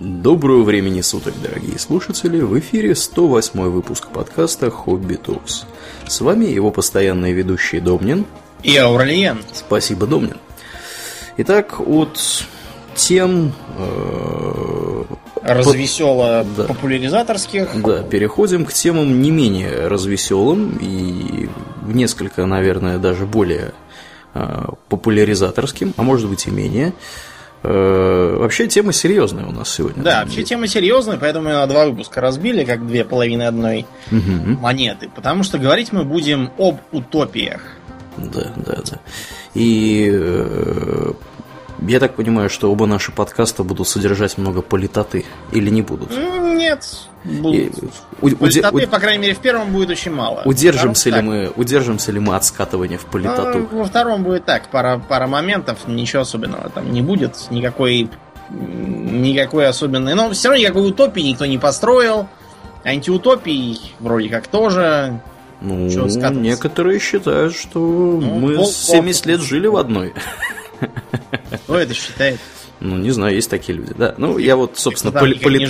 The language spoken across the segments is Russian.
Доброго времени суток, дорогие слушатели! В эфире 108 выпуск подкаста «Хобби Токс». С вами его постоянные ведущие Домнин и Ауралиен. Спасибо, Домнин. Итак, от тем... Э, Развесело да. популяризаторских. Да, переходим к темам не менее развеселым и несколько, наверное, даже более э, популяризаторским, а может быть и менее. Э, вообще тема серьезная у нас сегодня. Да, вообще тема серьезная, поэтому мы на два выпуска разбили, как две половины одной угу. монеты. Потому что говорить мы будем об утопиях. Да, да, да. И э, я так понимаю, что оба наши подкаста будут содержать много политоты или не будут? Нет, будут. И, политоты, у, по крайней мере, в первом будет очень мало. Удержимся ли мы, удержимся ли мы от скатывания в политоту? Ну, во втором будет так, пара, пара моментов, ничего особенного там не будет, никакой никакой особенной. Но все равно никакой утопии никто не построил. Антиутопии вроде как тоже. Ну, некоторые считают, что ну, мы пол, 70 пол, лет жили в одной. Кто это считает? Ну, не знаю, есть такие люди, да. Ну, я вот, собственно, поли- поли-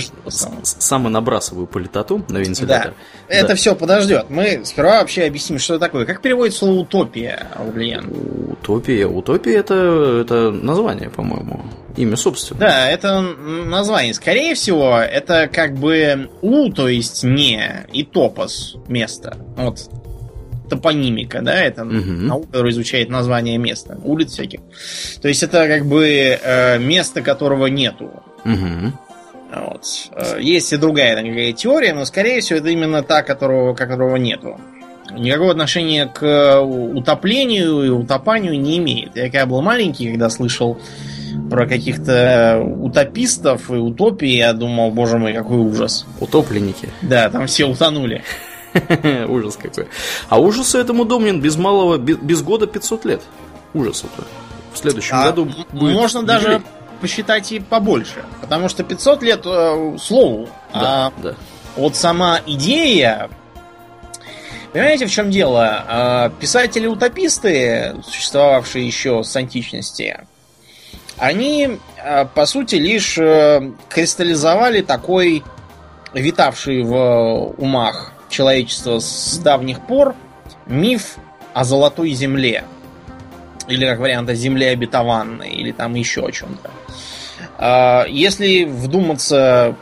сам и набрасываю политоту на вентилятор. Да. Это да. все подождет. Мы сперва вообще объясним, что это такое. Как переводится слово утопия, Аурельян? Утопия. Утопия это, это название, по-моему. Имя собственно. Да, это название. Скорее всего, это как бы у, то есть не, и топос место. Вот топонимика, да, это угу. наука, которая изучает название места, улиц всяких. То есть это как бы э, место, которого нету. Угу. Вот. Э, есть и другая такая теория, но скорее всего это именно та, которого, которого нету. Никакого отношения к утоплению и утопанию не имеет. Я когда был маленький, когда слышал про каких-то утопистов и утопии, я думал, боже мой, какой ужас. Утопленники. Да, там все утонули. Ужас какой. А ужасы этому Домнин без малого, без года 500 лет. Ужасу-то. В следующем а году будет Можно юбилей. даже посчитать и побольше. Потому что 500 лет э, слову. Да, а да. вот сама идея... Понимаете, в чем дело? А, писатели-утописты, существовавшие еще с античности, они, а, по сути, лишь э, кристаллизовали такой витавший в умах человечества с давних пор миф о золотой земле. Или, как вариант, о земле обетованной, или там еще о чем-то. А, если вдуматься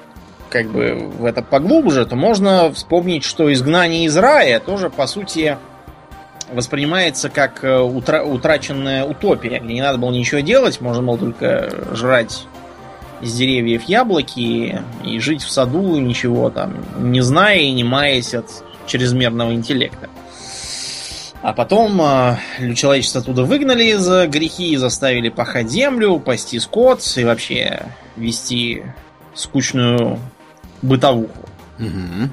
как бы в это поглубже, то можно вспомнить, что изгнание из рая тоже, по сути, воспринимается как э, утра утраченная утопия, где не надо было ничего делать, можно было только жрать из деревьев яблоки и жить в саду, ничего там не зная и не маясь от чрезмерного интеллекта. А потом э, человечество оттуда выгнали за грехи, заставили пахать землю, пасти скот и вообще вести скучную бытовуху. Угу.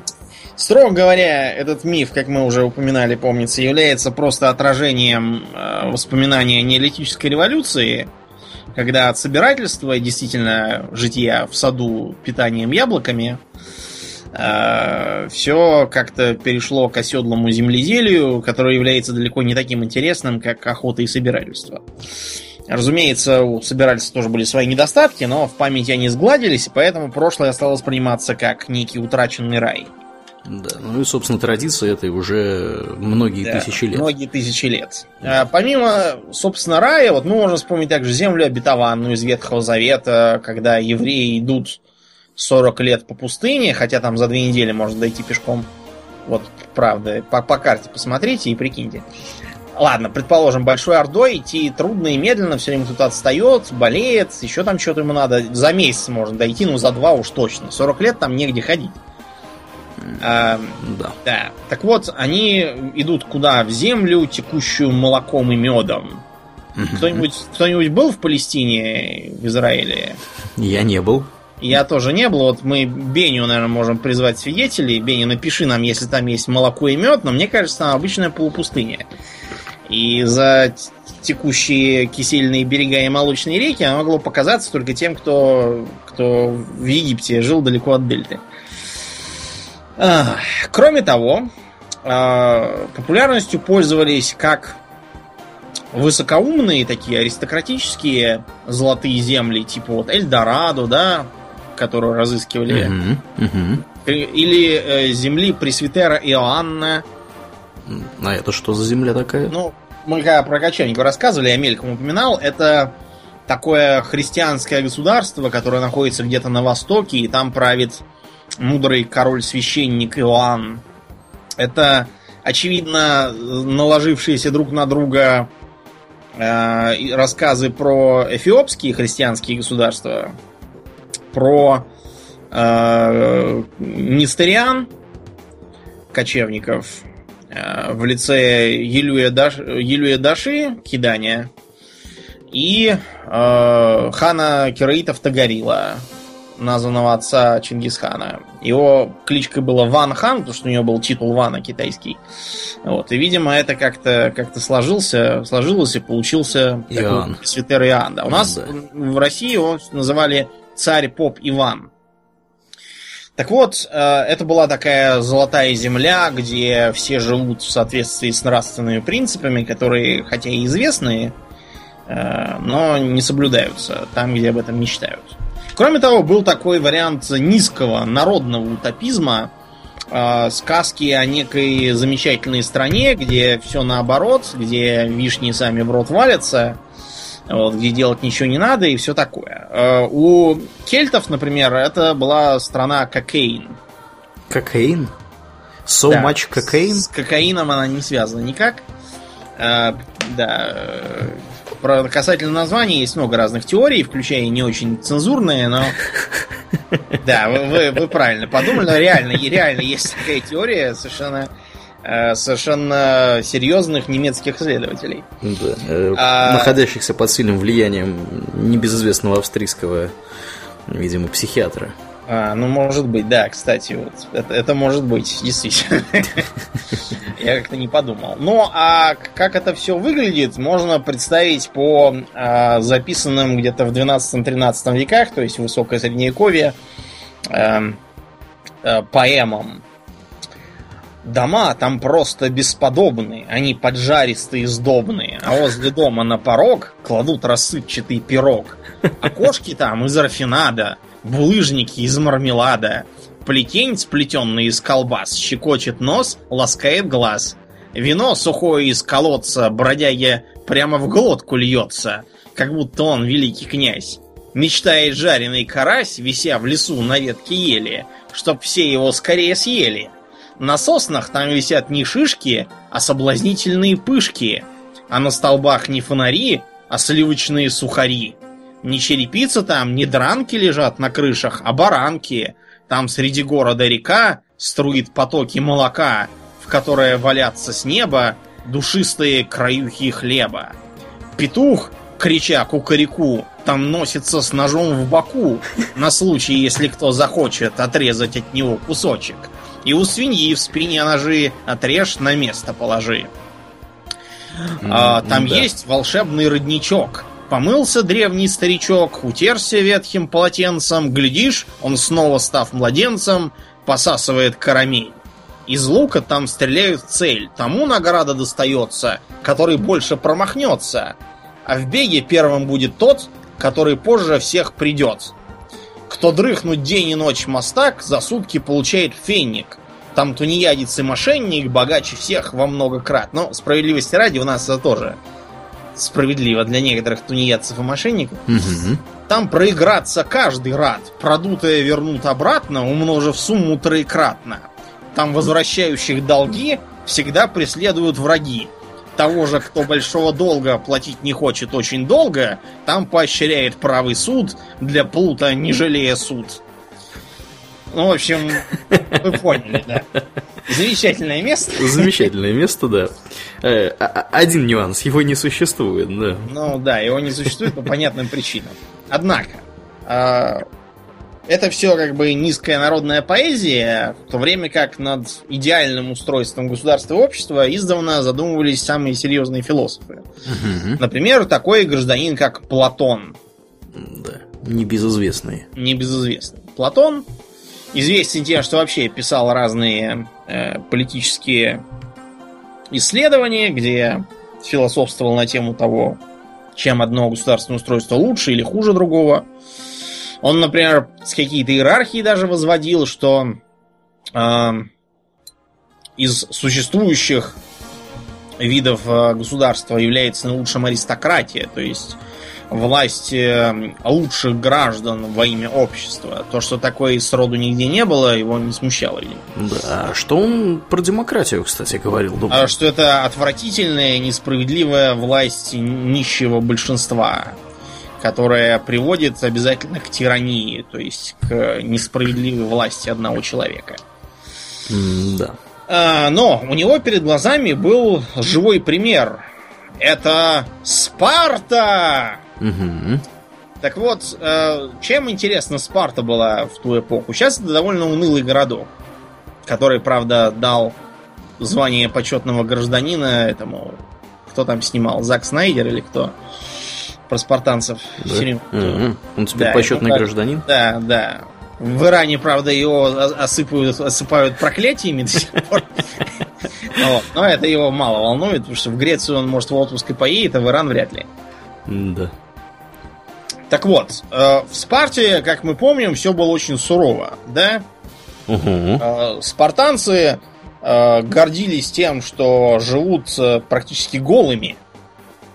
Строго говоря, этот миф, как мы уже упоминали, помнится, является просто отражением э, воспоминания неолитической революции, когда от собирательства действительно жития в саду питанием яблоками э, все как-то перешло к оседлому земледелию, которое является далеко не таким интересным, как охота и собирательство. Разумеется, у собирательства тоже были свои недостатки, но в памяти они сгладились, и поэтому прошлое стало восприниматься как некий утраченный рай. Да, ну и, собственно, традиция этой уже многие да, тысячи лет. Многие тысячи лет. А, помимо, собственно, рая, вот мы можем вспомнить также землю обетованную из Ветхого Завета, когда евреи идут 40 лет по пустыне, хотя там за две недели можно дойти пешком. Вот, правда, по, по карте посмотрите и прикиньте. Ладно, предположим, большой ордой идти трудно и медленно, все время кто-то отстает, болеет, еще там что-то ему надо. За месяц можно дойти, ну за два уж точно. 40 лет там негде ходить. А, да. да. Так вот, они идут куда? В землю, текущую молоком и медом. Кто-нибудь, кто-нибудь был в Палестине, в Израиле? Я не был. Я тоже не был. Вот мы Беню, наверное, можем призвать свидетелей. Беню, напиши нам, если там есть молоко и мед, но мне кажется, там обычная полупустыня. И за текущие кисельные берега и молочные реки оно могло показаться только тем, кто, кто в Египте жил далеко от дельты. Кроме того, а, популярностью пользовались как высокоумные такие аристократические золотые земли, типа вот Эльдорадо, да, которую разыскивали. Или э, земли Пресвитера Иоанна. А это что за земля такая? Ну, мы когда про кочевников рассказывали, я мельком упоминал, это такое христианское государство, которое находится где-то на востоке, и там правит мудрый король-священник Иоанн. Это, очевидно, наложившиеся друг на друга э, рассказы про эфиопские христианские государства, про э, нестериан, кочевников, э, в лице Елюя, Даш, Елюя Даши, кидания, и э, хана Кираитов Тагарила, названного отца Чингисхана. Его кличкой была Ван Хан, потому что у него был титул Вана китайский. Вот. И, видимо, это как-то как сложился, сложилось и получился Иоанн. такой святер Иоанн. Да. У нас да. в России его называли царь-поп Иван. Так вот, э, это была такая золотая земля, где все живут в соответствии с нравственными принципами, которые, хотя и известные, э, но не соблюдаются там, где об этом мечтают. Кроме того, был такой вариант низкого народного утопизма, э, сказки о некой замечательной стране, где все наоборот, где вишни сами в рот валятся, вот, где делать ничего не надо и все такое. Э, у кельтов, например, это была страна кокаин. Кокаин? So да, much cocaine? С кокаином она не связана никак. Э, да. Про касательно названия есть много разных теорий, включая не очень цензурные, но... Да, вы, вы, правильно подумали, но реально, реально есть такая теория совершенно Э, совершенно серьезных немецких исследователей. Да, э, а... Находящихся под сильным влиянием небезызвестного австрийского, видимо, психиатра. А, ну, может быть, да, кстати, вот это, это может быть, действительно. Я как-то не подумал. Ну, а как это все выглядит, можно представить по а, записанным где-то в 12-13 веках, то есть высокое средневековье, а, а, поэмам Дома там просто бесподобные, они поджаристые, сдобные, а возле дома на порог кладут рассыпчатый пирог. Окошки там из рафинада, булыжники из мармелада, плетень, сплетенный из колбас, щекочет нос, ласкает глаз. Вино сухое из колодца, бродяге прямо в глотку льется, как будто он великий князь. Мечтает жареный карась, вися в лесу на ветке ели, чтоб все его скорее съели. На соснах там висят не шишки, а соблазнительные пышки. А на столбах не фонари, а сливочные сухари. Не черепица там, не дранки лежат на крышах, а баранки. Там среди города река струит потоки молока, в которое валятся с неба душистые краюхи хлеба. Петух, крича кукареку, там носится с ножом в боку, на случай, если кто захочет отрезать от него кусочек. И у свиньи в спине ножи отрежь, на место положи. Mm, а, там да. есть волшебный родничок. Помылся древний старичок, утерся ветхим полотенцем, глядишь, он снова став младенцем, посасывает карамель. Из лука там стреляют в цель, тому награда достается, который больше промахнется. А в беге первым будет тот, который позже всех придет. Кто дрыхнуть день и ночь мастак, за сутки получает фенник. Там тунеядец и мошенник богаче всех во много крат. Но справедливости ради у нас это тоже справедливо для некоторых тунеядцев и мошенников. Угу. Там проиграться каждый рад. Продутое вернут обратно, умножив сумму троекратно. Там возвращающих долги всегда преследуют враги. Того же, кто большого долга платить не хочет очень долго, там поощряет правый суд, для плута не жалея суд. Ну, в общем, вы поняли, да. Замечательное место. Замечательное место, да. Э, а, а, один нюанс, его не существует, да. Ну да, его не существует по понятным причинам. Однако, а, это все как бы низкая народная поэзия, в то время как над идеальным устройством государства и общества издавна задумывались самые серьезные философы. Угу. Например, такой гражданин, как Платон. Да, небезызвестный. Небезызвестный. Платон известен тем, что вообще писал разные э, политические исследования, где философствовал на тему того, чем одно государственное устройство лучше или хуже другого. Он, например, с какие-то иерархии даже возводил, что э, из существующих видов э, государства является наилучшим аристократия, то есть власть э, лучших граждан во имя общества. То, что такое сроду нигде не было, его не смущало, видимо. Да, что он про демократию, кстати, говорил? Думаю. А что это отвратительная, несправедливая власть нищего большинства, которая приводит обязательно к тирании, то есть к несправедливой власти одного человека. да. А, но у него перед глазами был живой пример. Это Спарта! Угу. Так вот, э, чем интересна Спарта была в ту эпоху? Сейчас это довольно унылый городок, который, правда, дал звание почетного гражданина этому, кто там снимал, Зак Снайдер или кто? Про спартанцев. Да? Угу. Он теперь да, почетный это, гражданин? Да, да. В Иране, правда, его осыпают, осыпают проклятиями до сих пор. Но это его мало волнует, потому что в Грецию он, может, в отпуск и поедет, а в Иран вряд ли. Да. Так вот, э, в Спарте, как мы помним, все было очень сурово, да? Угу. Спартанцы э, гордились тем, что живут практически голыми.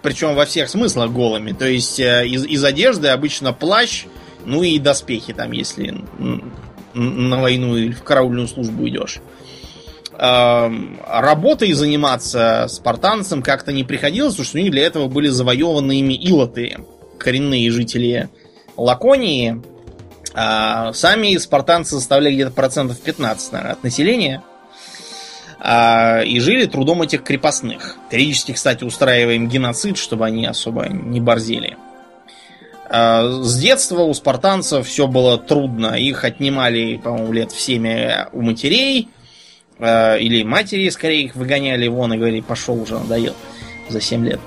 Причем во всех смыслах голыми. То есть из, из одежды обычно плащ, ну и доспехи там, если на войну или в караульную службу идешь. Работой заниматься спартанцам как-то не приходилось, потому что у них для этого были завоеваны ими илоты коренные жители Лаконии. А сами спартанцы составляли где-то процентов 15 наверное, от населения. А, и жили трудом этих крепостных. Периодически, кстати, устраиваем геноцид, чтобы они особо не борзели. А, с детства у спартанцев все было трудно. Их отнимали, по-моему, лет в 7 у матерей. А, или матери, скорее, их выгоняли вон и говорили, пошел уже, надоел за 7 лет,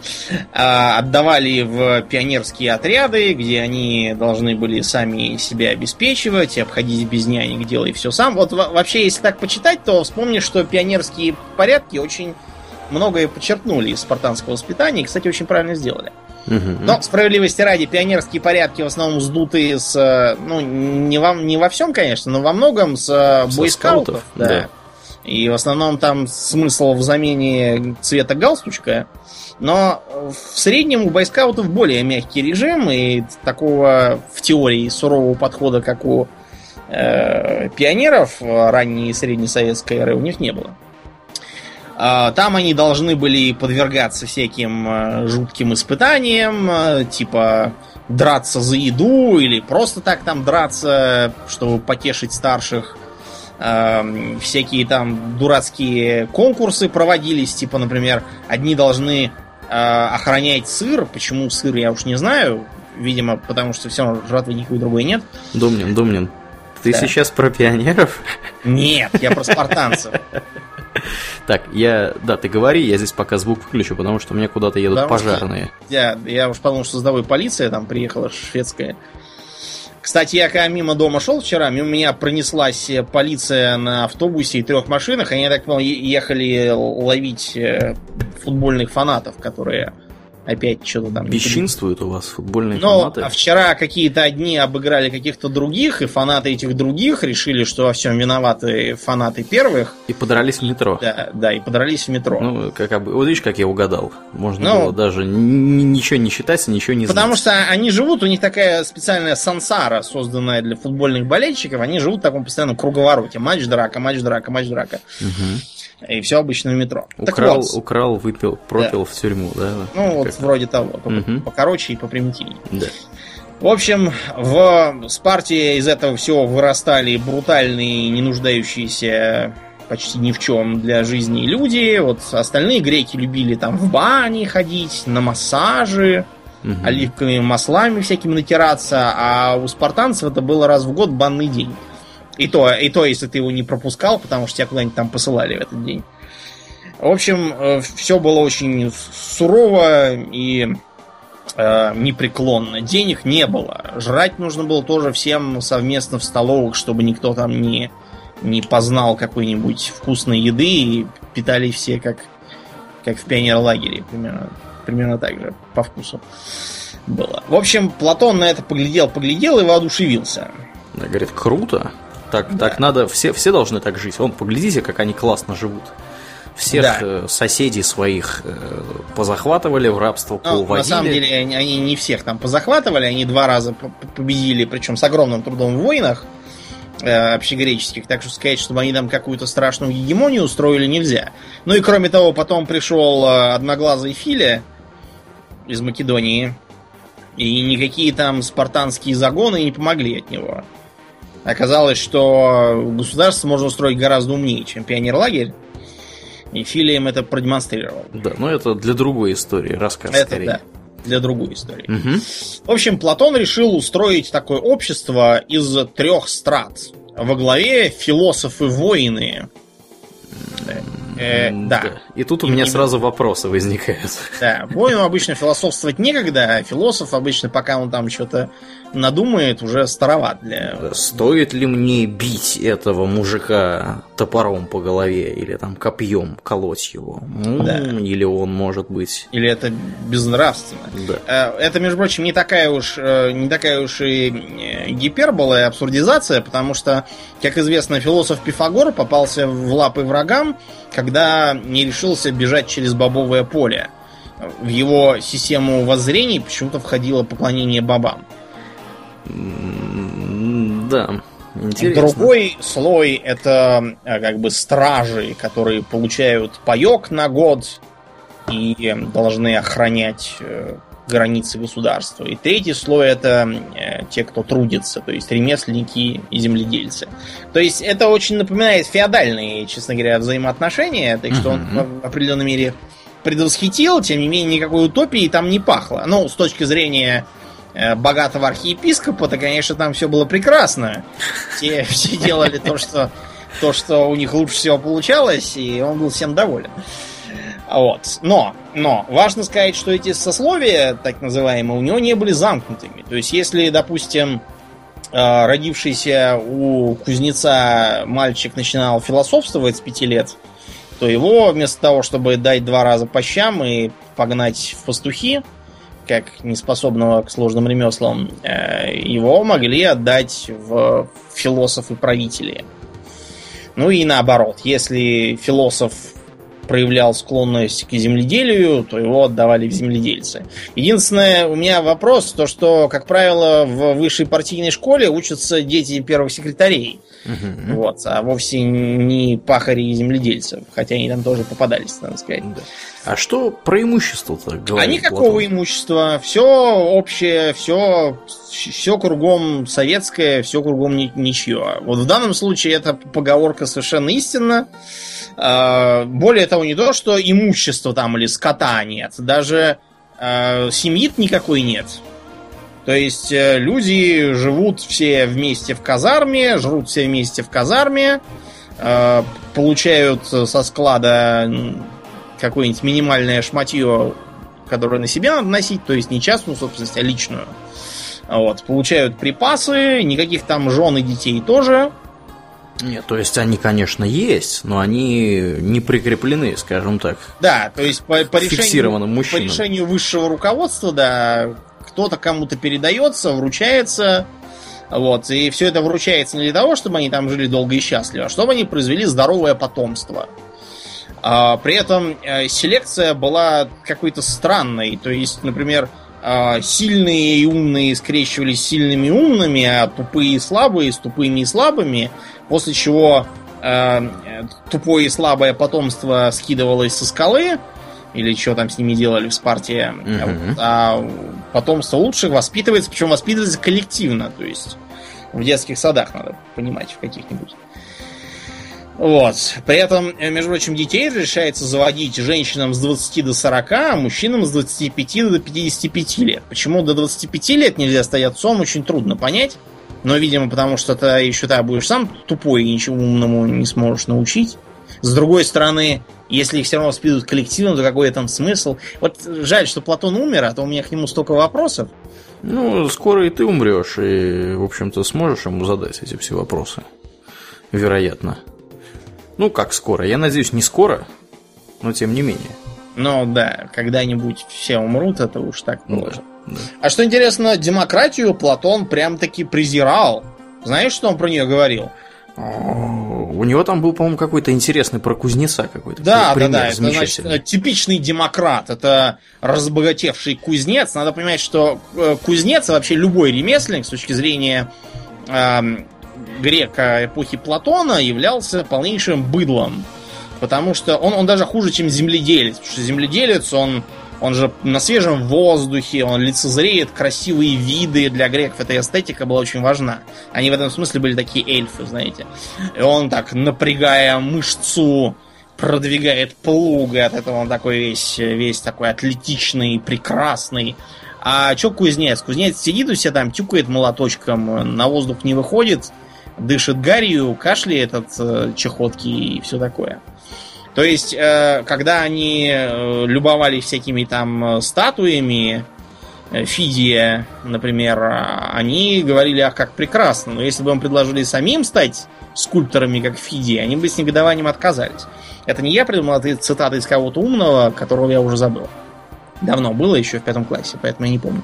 а, отдавали в пионерские отряды, где они должны были сами себя обеспечивать, обходить без нянек, делай все сам. Вот вообще, если так почитать, то вспомни, что пионерские порядки очень многое подчеркнули из спартанского воспитания и, кстати, очень правильно сделали. Но справедливости ради, пионерские порядки в основном сдуты с, ну, не во, не во всем, конечно, но во многом с бойскаутов. Да. да. И в основном там смысл в замене цвета галстучка. Но в среднем у бойскаутов более мягкий режим, и такого в теории сурового подхода, как у э, пионеров ранней и среднесоветской эры, у них не было. А, там они должны были подвергаться всяким э, жутким испытаниям, э, типа драться за еду или просто так там драться, чтобы потешить старших. Эм, всякие там дурацкие конкурсы проводились, типа, например, одни должны э, охранять сыр. Почему сыр, я уж не знаю. Видимо, потому что все равно жратвы никакой другой нет. Домнин, Домнин, ты да. сейчас про пионеров? Нет, я про спартанцев. Так, я, да, ты говори, я здесь пока звук выключу, потому что мне куда-то едут потому пожарные. Что, я, я уж подумал, что с тобой полиция там приехала шведская. Кстати, я когда мимо дома шел вчера, мимо меня пронеслась полиция на автобусе и трех машинах. Они, я так понял, ехали ловить э, футбольных фанатов, которые опять что-то там... Бесчинствуют у вас футбольные Но, фанаты? а вчера какие-то одни обыграли каких-то других, и фанаты этих других решили, что во всем виноваты фанаты первых. И подрались в метро. Да, да, и подрались в метро. Ну, как бы, вот видишь, как я угадал. Можно ну, было даже ничего не считать, ничего не знать. Потому что они живут, у них такая специальная сансара, созданная для футбольных болельщиков, они живут в таком постоянном круговороте. Матч-драка, матч-драка, матч-драка. Угу. И все обычно в метро. Украл, вот, украл выпил, пропил да. в тюрьму, да? Ну, вот вроде того. Угу. Покороче и попримитивнее. Да. В общем, в Спарте из этого всего вырастали брутальные, не нуждающиеся почти ни в чем для жизни люди. Вот остальные греки любили там в бане ходить, на массажи, угу. оливковыми маслами всякими натираться, а у спартанцев это было раз в год банный день. И то, и то, если ты его не пропускал, потому что тебя куда-нибудь там посылали в этот день. В общем, э, все было очень сурово и э, непреклонно. Денег не было. Жрать нужно было тоже всем совместно в столовых, чтобы никто там не, не познал какой-нибудь вкусной еды и питались все как, как в пионерлагере примерно. примерно так же по вкусу было. В общем, Платон на это поглядел, поглядел и воодушевился. Говорит, круто. Так, да. так надо, все, все должны так жить. Вон, поглядите, как они классно живут. Всех да. Э, соседей своих э, позахватывали, в рабство ну, поуводили. На самом деле, они, они не всех там позахватывали, они два раза победили, причем с огромным трудом в войнах э, общегреческих, так что сказать, чтобы они там какую-то страшную гегемонию устроили, нельзя. Ну и кроме того, потом пришел одноглазый Филя из Македонии, и никакие там спартанские загоны не помогли от него. Оказалось, что государство можно устроить гораздо умнее, чем пионерлагерь. И Фили им это продемонстрировал. Да, но это для другой истории, рассказ это, скорее. Да, для другой истории. Угу. В общем, Платон решил устроить такое общество из трех страт. Во главе философы-воины, Э, да. да. И тут у меня и, сразу вопросы возникают. Да, воину обычно философствовать некогда, а философ обычно, пока он там что-то надумает, уже староват для... Да, стоит ли мне бить этого мужика топором по голове или там копьем колоть его? Да. Или он может быть... Или это безнравственно. Да. Э, это, между прочим, не такая уж, э, не такая уж и э, гипербола и абсурдизация, потому что, как известно, философ Пифагор попался в лапы врагам, когда не решился бежать через бобовое поле. В его систему воззрений почему-то входило поклонение бобам. Да, интересно. Другой слой это э, как бы стражи, которые получают паек на год и должны охранять э, границы государства. И третий слой это э, те, кто трудится, то есть ремесленники и земледельцы. То есть это очень напоминает феодальные, честно говоря, взаимоотношения, так что он в определенной мере предвосхитил, тем не менее никакой утопии там не пахло. Ну, с точки зрения богатого архиепископа, то, конечно, там все было прекрасно. Те все делали то, что то, что у них лучше всего получалось, и он был всем доволен. Вот. Но, но, важно сказать, что эти сословия, так называемые, у него не были замкнутыми. То есть, если, допустим, э, родившийся у кузнеца мальчик начинал философствовать с пяти лет, то его вместо того, чтобы дать два раза по щам и погнать в пастухи, как неспособного к сложным ремеслам, э, его могли отдать в философы-правители. Ну и наоборот, если философ проявлял склонность к земледелию, то его отдавали в земледельцы. Единственное, у меня вопрос, то что, как правило, в высшей партийной школе учатся дети первых секретарей. Угу. Вот, а вовсе не пахари и земледельцев. Хотя они там тоже попадались, надо сказать. Да. А что про имущество-то говорит А никакого Платон? имущества. Все общее, все, все кругом советское, все кругом ничье. Вот в данном случае эта поговорка совершенно истинна. А, более того, не то, что имущества там или скота нет, даже э, семьи никакой нет. То есть э, люди живут все вместе в казарме, жрут все вместе в казарме, э, получают со склада какое-нибудь минимальное шматье, которое на себя надо носить, то есть не частную собственность, а личную. Вот, получают припасы, никаких там жен и детей тоже. Нет, то есть они, конечно, есть, но они не прикреплены, скажем так. Да, то есть по, по, решению, по решению высшего руководства, да, кто-то кому-то передается, вручается. Вот, и все это вручается не для того, чтобы они там жили долго и счастливо, а чтобы они произвели здоровое потомство. А, при этом а, селекция была какой-то странной. То есть, например, а, сильные и умные скрещивались с сильными и умными, а тупые и слабые с тупыми и слабыми после чего э, тупое и слабое потомство скидывалось со скалы, или что там с ними делали в Спарте, угу. а потомство лучших воспитывается, причем воспитывается коллективно, то есть в детских садах надо понимать, в каких-нибудь. Вот. При этом, э, между прочим, детей решается заводить женщинам с 20 до 40, а мужчинам с 25 до 55 лет. Почему до 25 лет нельзя стать отцом, очень трудно понять. Но, видимо, потому что ты еще тогда будешь сам тупой и ничего умному не сможешь научить. С другой стороны, если их все равно воспитывают коллективно, то какой там смысл? Вот жаль, что Платон умер, а то у меня к нему столько вопросов. Ну, скоро и ты умрешь, и, в общем-то, сможешь ему задать эти все вопросы. Вероятно. Ну, как скоро? Я надеюсь, не скоро, но тем не менее. Но да, когда-нибудь все умрут, это уж так положено. Да, да. А что интересно, демократию Платон прям-таки презирал. Знаешь, что он про нее говорил? У него там был, по-моему, какой-то интересный про кузнеца какой-то. Да, пример, да, да. Это значит типичный демократ. Это разбогатевший кузнец. Надо понимать, что э, кузнец, а вообще любой ремесленник с точки зрения э, грека эпохи Платона являлся полнейшим быдлом. Потому что он, он даже хуже, чем земледелец. Потому что земледелец, он он же на свежем воздухе, он лицезреет красивые виды. Для греков эта эстетика была очень важна. Они в этом смысле были такие эльфы, знаете. И он так, напрягая мышцу, продвигает плуг, и от этого он такой весь, весь такой атлетичный, прекрасный. А чё кузнец? Кузнец сидит у себя там, тюкает молоточком, на воздух не выходит, дышит гарью, кашляет от э, чехотки и все такое. То есть, э, когда они э, любовались всякими там э, статуями, Фидия, например, они говорили, ах, как прекрасно, но если бы им предложили самим стать скульпторами, как Фидия, они бы с негодованием отказались. Это не я придумал, это цитата из кого-то умного, которого я уже забыл. Давно было, еще в пятом классе, поэтому я не помню.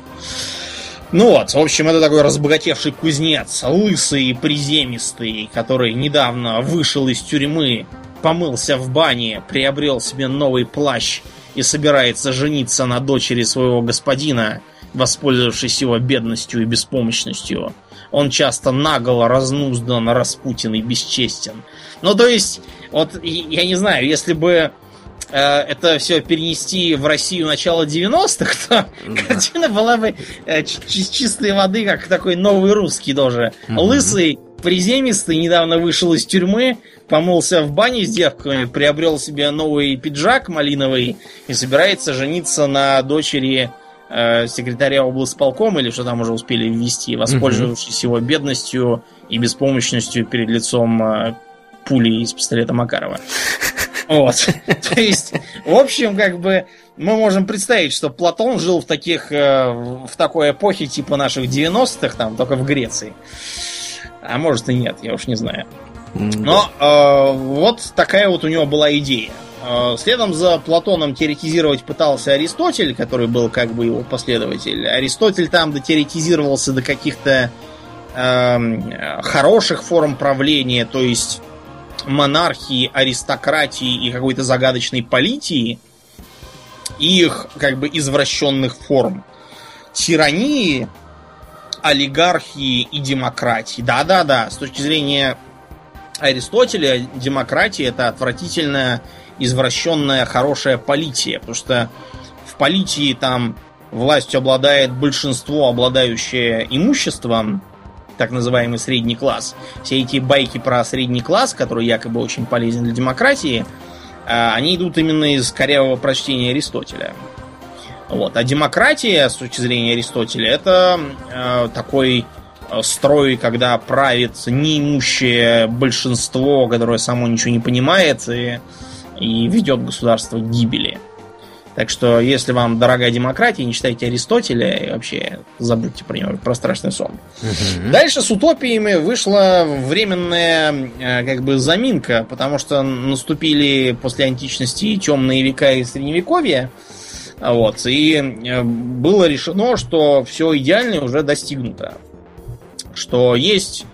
Ну вот, в общем, это такой разбогатевший кузнец, лысый и приземистый, который недавно вышел из тюрьмы помылся в бане, приобрел себе новый плащ и собирается жениться на дочери своего господина, воспользовавшись его бедностью и беспомощностью. Он часто наголо разнуздан, распутен и бесчестен. Ну, то есть, вот, я не знаю, если бы э, это все перенести в Россию начала 90-х, то да. картина была бы э, чистой воды, как такой новый русский тоже. Угу. Лысый, приземистый, недавно вышел из тюрьмы, помылся в бане с девками, приобрел себе новый пиджак малиновый и собирается жениться на дочери э, секретаря облсполкома или что там уже успели ввести, воспользовавшись его бедностью и беспомощностью перед лицом э, пули из пистолета Макарова. Вот. То есть, в общем, как бы мы можем представить, что Платон жил в таких, э, в такой эпохе типа наших 90-х, там, только в Греции. А может и нет, я уж не знаю. Но э, вот такая вот у него была идея. Э, следом за Платоном теоретизировать пытался Аристотель, который был как бы его последователь. Аристотель там дотеоретизировался до каких-то э, хороших форм правления, то есть монархии, аристократии и какой-то загадочной политии, и их как бы извращенных форм. Тирании, олигархии и демократии. Да-да-да, с точки зрения Аристотеля демократия это отвратительная, извращенная, хорошая полития. Потому что в политии там властью обладает большинство, обладающее имуществом, так называемый средний класс. Все эти байки про средний класс, который якобы очень полезен для демократии, а, они идут именно из корявого прочтения Аристотеля. Вот. А демократия, с точки зрения Аристотеля, это э, такой Э, строй, когда правит неимущее большинство, которое само ничего не понимает и, и ведет государство к гибели. Так что, если вам дорогая демократия, не читайте Аристотеля и вообще забудьте про него, про страшный сон. Угу. Дальше с утопиями вышла временная э, как бы заминка, потому что наступили после античности темные века и средневековье. Вот, и э, было решено, что все идеальное уже достигнуто что есть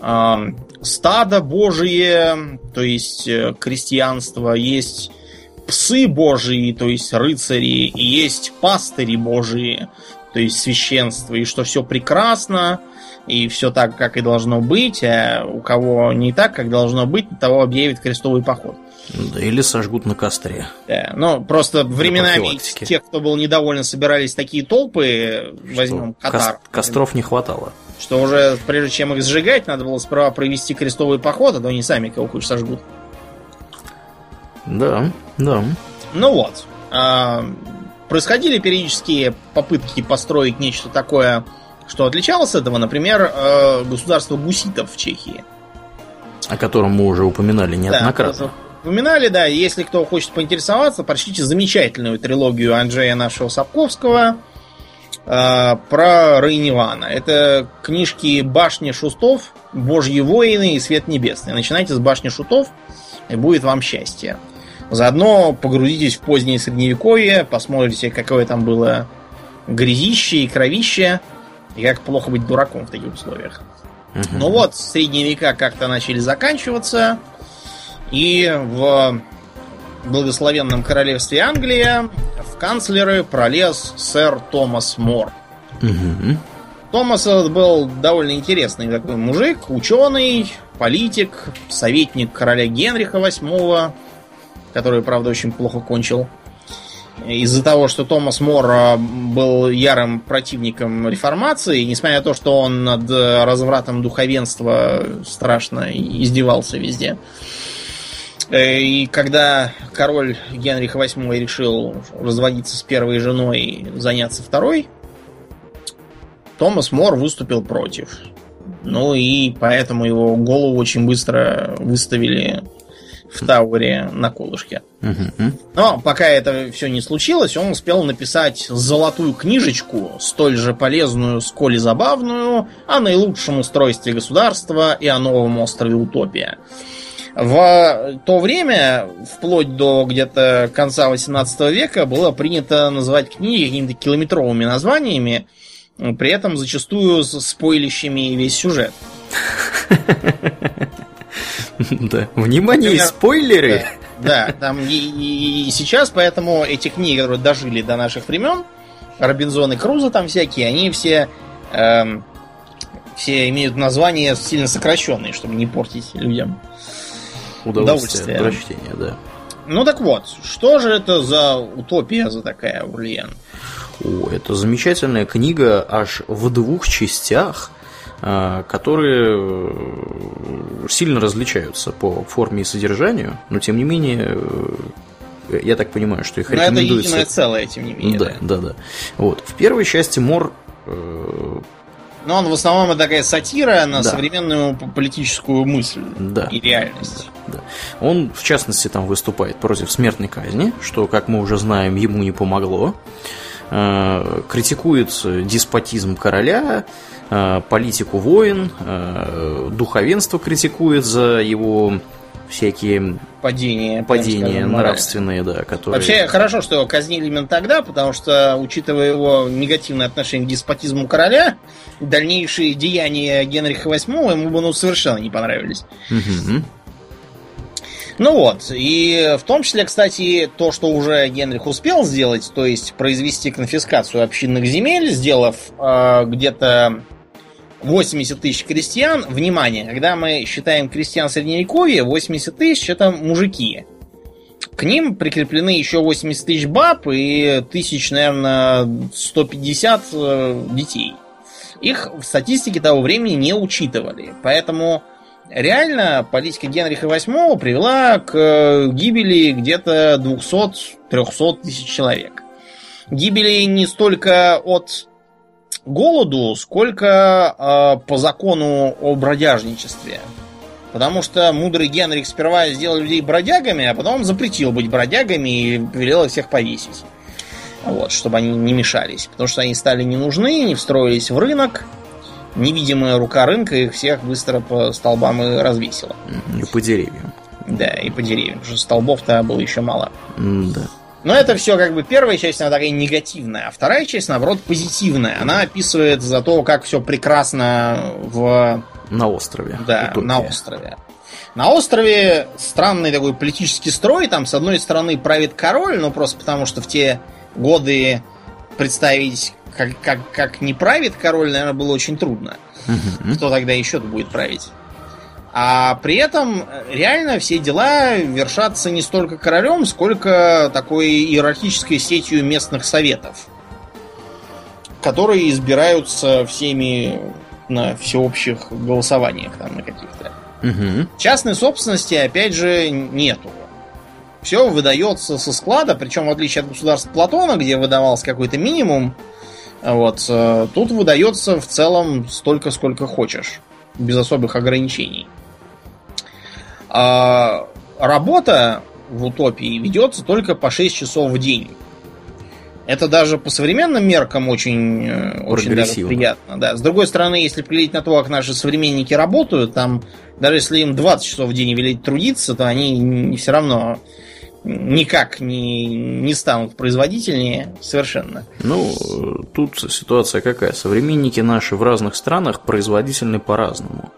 э, стадо Божие, то есть э, крестьянство, есть псы Божии, то есть рыцари, и есть пастыри Божии, то есть священство, и что все прекрасно, и все так, как и должно быть, а у кого не так, как должно быть, того объявит крестовый поход. Да, или сожгут на костре. Да, но просто временами тех, кто был недоволен, собирались такие толпы, что возьмем Катар. Костров не хватало. Что уже, прежде чем их сжигать, надо было справа провести крестовый поход, а то они сами кого хочешь сожгут. Да, да. Ну вот. А, происходили периодические попытки построить нечто такое, что отличалось от этого. Например, а, государство гуситов в Чехии. О котором мы уже упоминали неоднократно. Да, упоминали, да. Если кто хочет поинтересоваться, прочтите замечательную трилогию Анджея нашего Сапковского Э, про Рейнивана. Это книжки Башни Шустов, Божьи воины и Свет Небесный. Начинайте с Башни Шутов, и будет вам счастье. Заодно погрузитесь в позднее средневековье, посмотрите, какое там было грязище и кровище, и как плохо быть дураком в таких условиях. Угу. Ну вот, средние века как-то начали заканчиваться, и в благословенном королевстве Англия в канцлеры пролез сэр Томас Мор. Угу. Томас был довольно интересный такой мужик, ученый, политик, советник короля Генриха VIII, который, правда, очень плохо кончил. Из-за того, что Томас Мор а, был ярым противником реформации, несмотря на то, что он над развратом духовенства страшно издевался везде. Э, и когда король Генрих VIII решил разводиться с первой женой и заняться второй, Томас Мор выступил против. Ну и поэтому его голову очень быстро выставили в Тауэре на колышке. Но пока это все не случилось, он успел написать золотую книжечку, столь же полезную, сколь и забавную, о наилучшем устройстве государства и о новом острове Утопия. В то время, вплоть до где-то конца 18 века, было принято называть книги какими-то километровыми названиями, при этом зачастую с спойлищами весь сюжет. Да. Внимание, Например, спойлеры! Да, да там и, сейчас, поэтому эти книги, которые дожили до наших времен, Робинзон и Круза там всякие, они все эм, все имеют название сильно сокращенные, чтобы не портить людям удовольствие, удовольствие. прочтения, да. Ну так вот, что же это за утопия за такая, Урлиен? О, это замечательная книга аж в двух частях, а, которые э, сильно различаются по форме и содержанию, но тем не менее э, я так понимаю, что их но рекомендуется... это единое целое, тем не менее. Да, да, да. Вот. В первой части Мор э, но он в основном это такая сатира на да. современную политическую мысль да. и реальность. Да, да. Он, в частности, там выступает против смертной казни, что, как мы уже знаем, ему не помогло. Э, критикует деспотизм короля, э, политику воин, э, духовенство критикует за его всякие падения, падения скажем, нравственные, да, которые... Вообще хорошо, что его казнили именно тогда, потому что, учитывая его негативное отношение к деспотизму короля, дальнейшие деяния Генриха VIII ему бы ну, совершенно не понравились. Угу. Ну вот, и в том числе, кстати, то, что уже Генрих успел сделать, то есть произвести конфискацию общинных земель, сделав э, где-то 80 тысяч крестьян. Внимание, когда мы считаем крестьян средневековья, 80 тысяч это мужики. К ним прикреплены еще 80 тысяч баб и тысяч, наверное, 150 э, детей. Их в статистике того времени не учитывали. Поэтому реально политика Генриха VIII привела к э, гибели где-то 200-300 тысяч человек. Гибели не столько от голоду, сколько э, по закону о бродяжничестве. Потому что мудрый Генрих сперва сделал людей бродягами, а потом запретил быть бродягами и велел их всех повесить. Вот, чтобы они не мешались. Потому что они стали не нужны, не встроились в рынок. Невидимая рука рынка их всех быстро по столбам и развесила. И по деревьям. Да, и по деревьям, потому что столбов-то было еще мало. Да. Но это все как бы первая часть, она такая негативная, а вторая часть, наоборот, позитивная. Она описывает за то, как все прекрасно в... На острове. Да, Утопия. на острове. На острове странный такой политический строй. Там, с одной стороны, правит король, ну просто потому, что в те годы представить, как, как, как не правит король, наверное, было очень трудно. Угу. Кто тогда еще будет править? А при этом э, реально все дела вершатся не столько королем, сколько такой иерархической сетью местных советов, которые избираются всеми на всеобщих голосованиях там на каких-то. Угу. Частной собственности, опять же, нету. Все выдается со склада, причем в отличие от государства Платона, где выдавался какой-то минимум, вот, э, тут выдается в целом столько, сколько хочешь, без особых ограничений. А работа в утопии ведется только по 6 часов в день. Это даже по современным меркам очень, э, очень даже приятно. Да. С другой стороны, если глядеть на то, как наши современники работают, там, даже если им 20 часов в день велеть трудиться, то они все равно никак не, не станут производительнее совершенно. Ну, тут ситуация какая? Современники наши в разных странах производительны по-разному.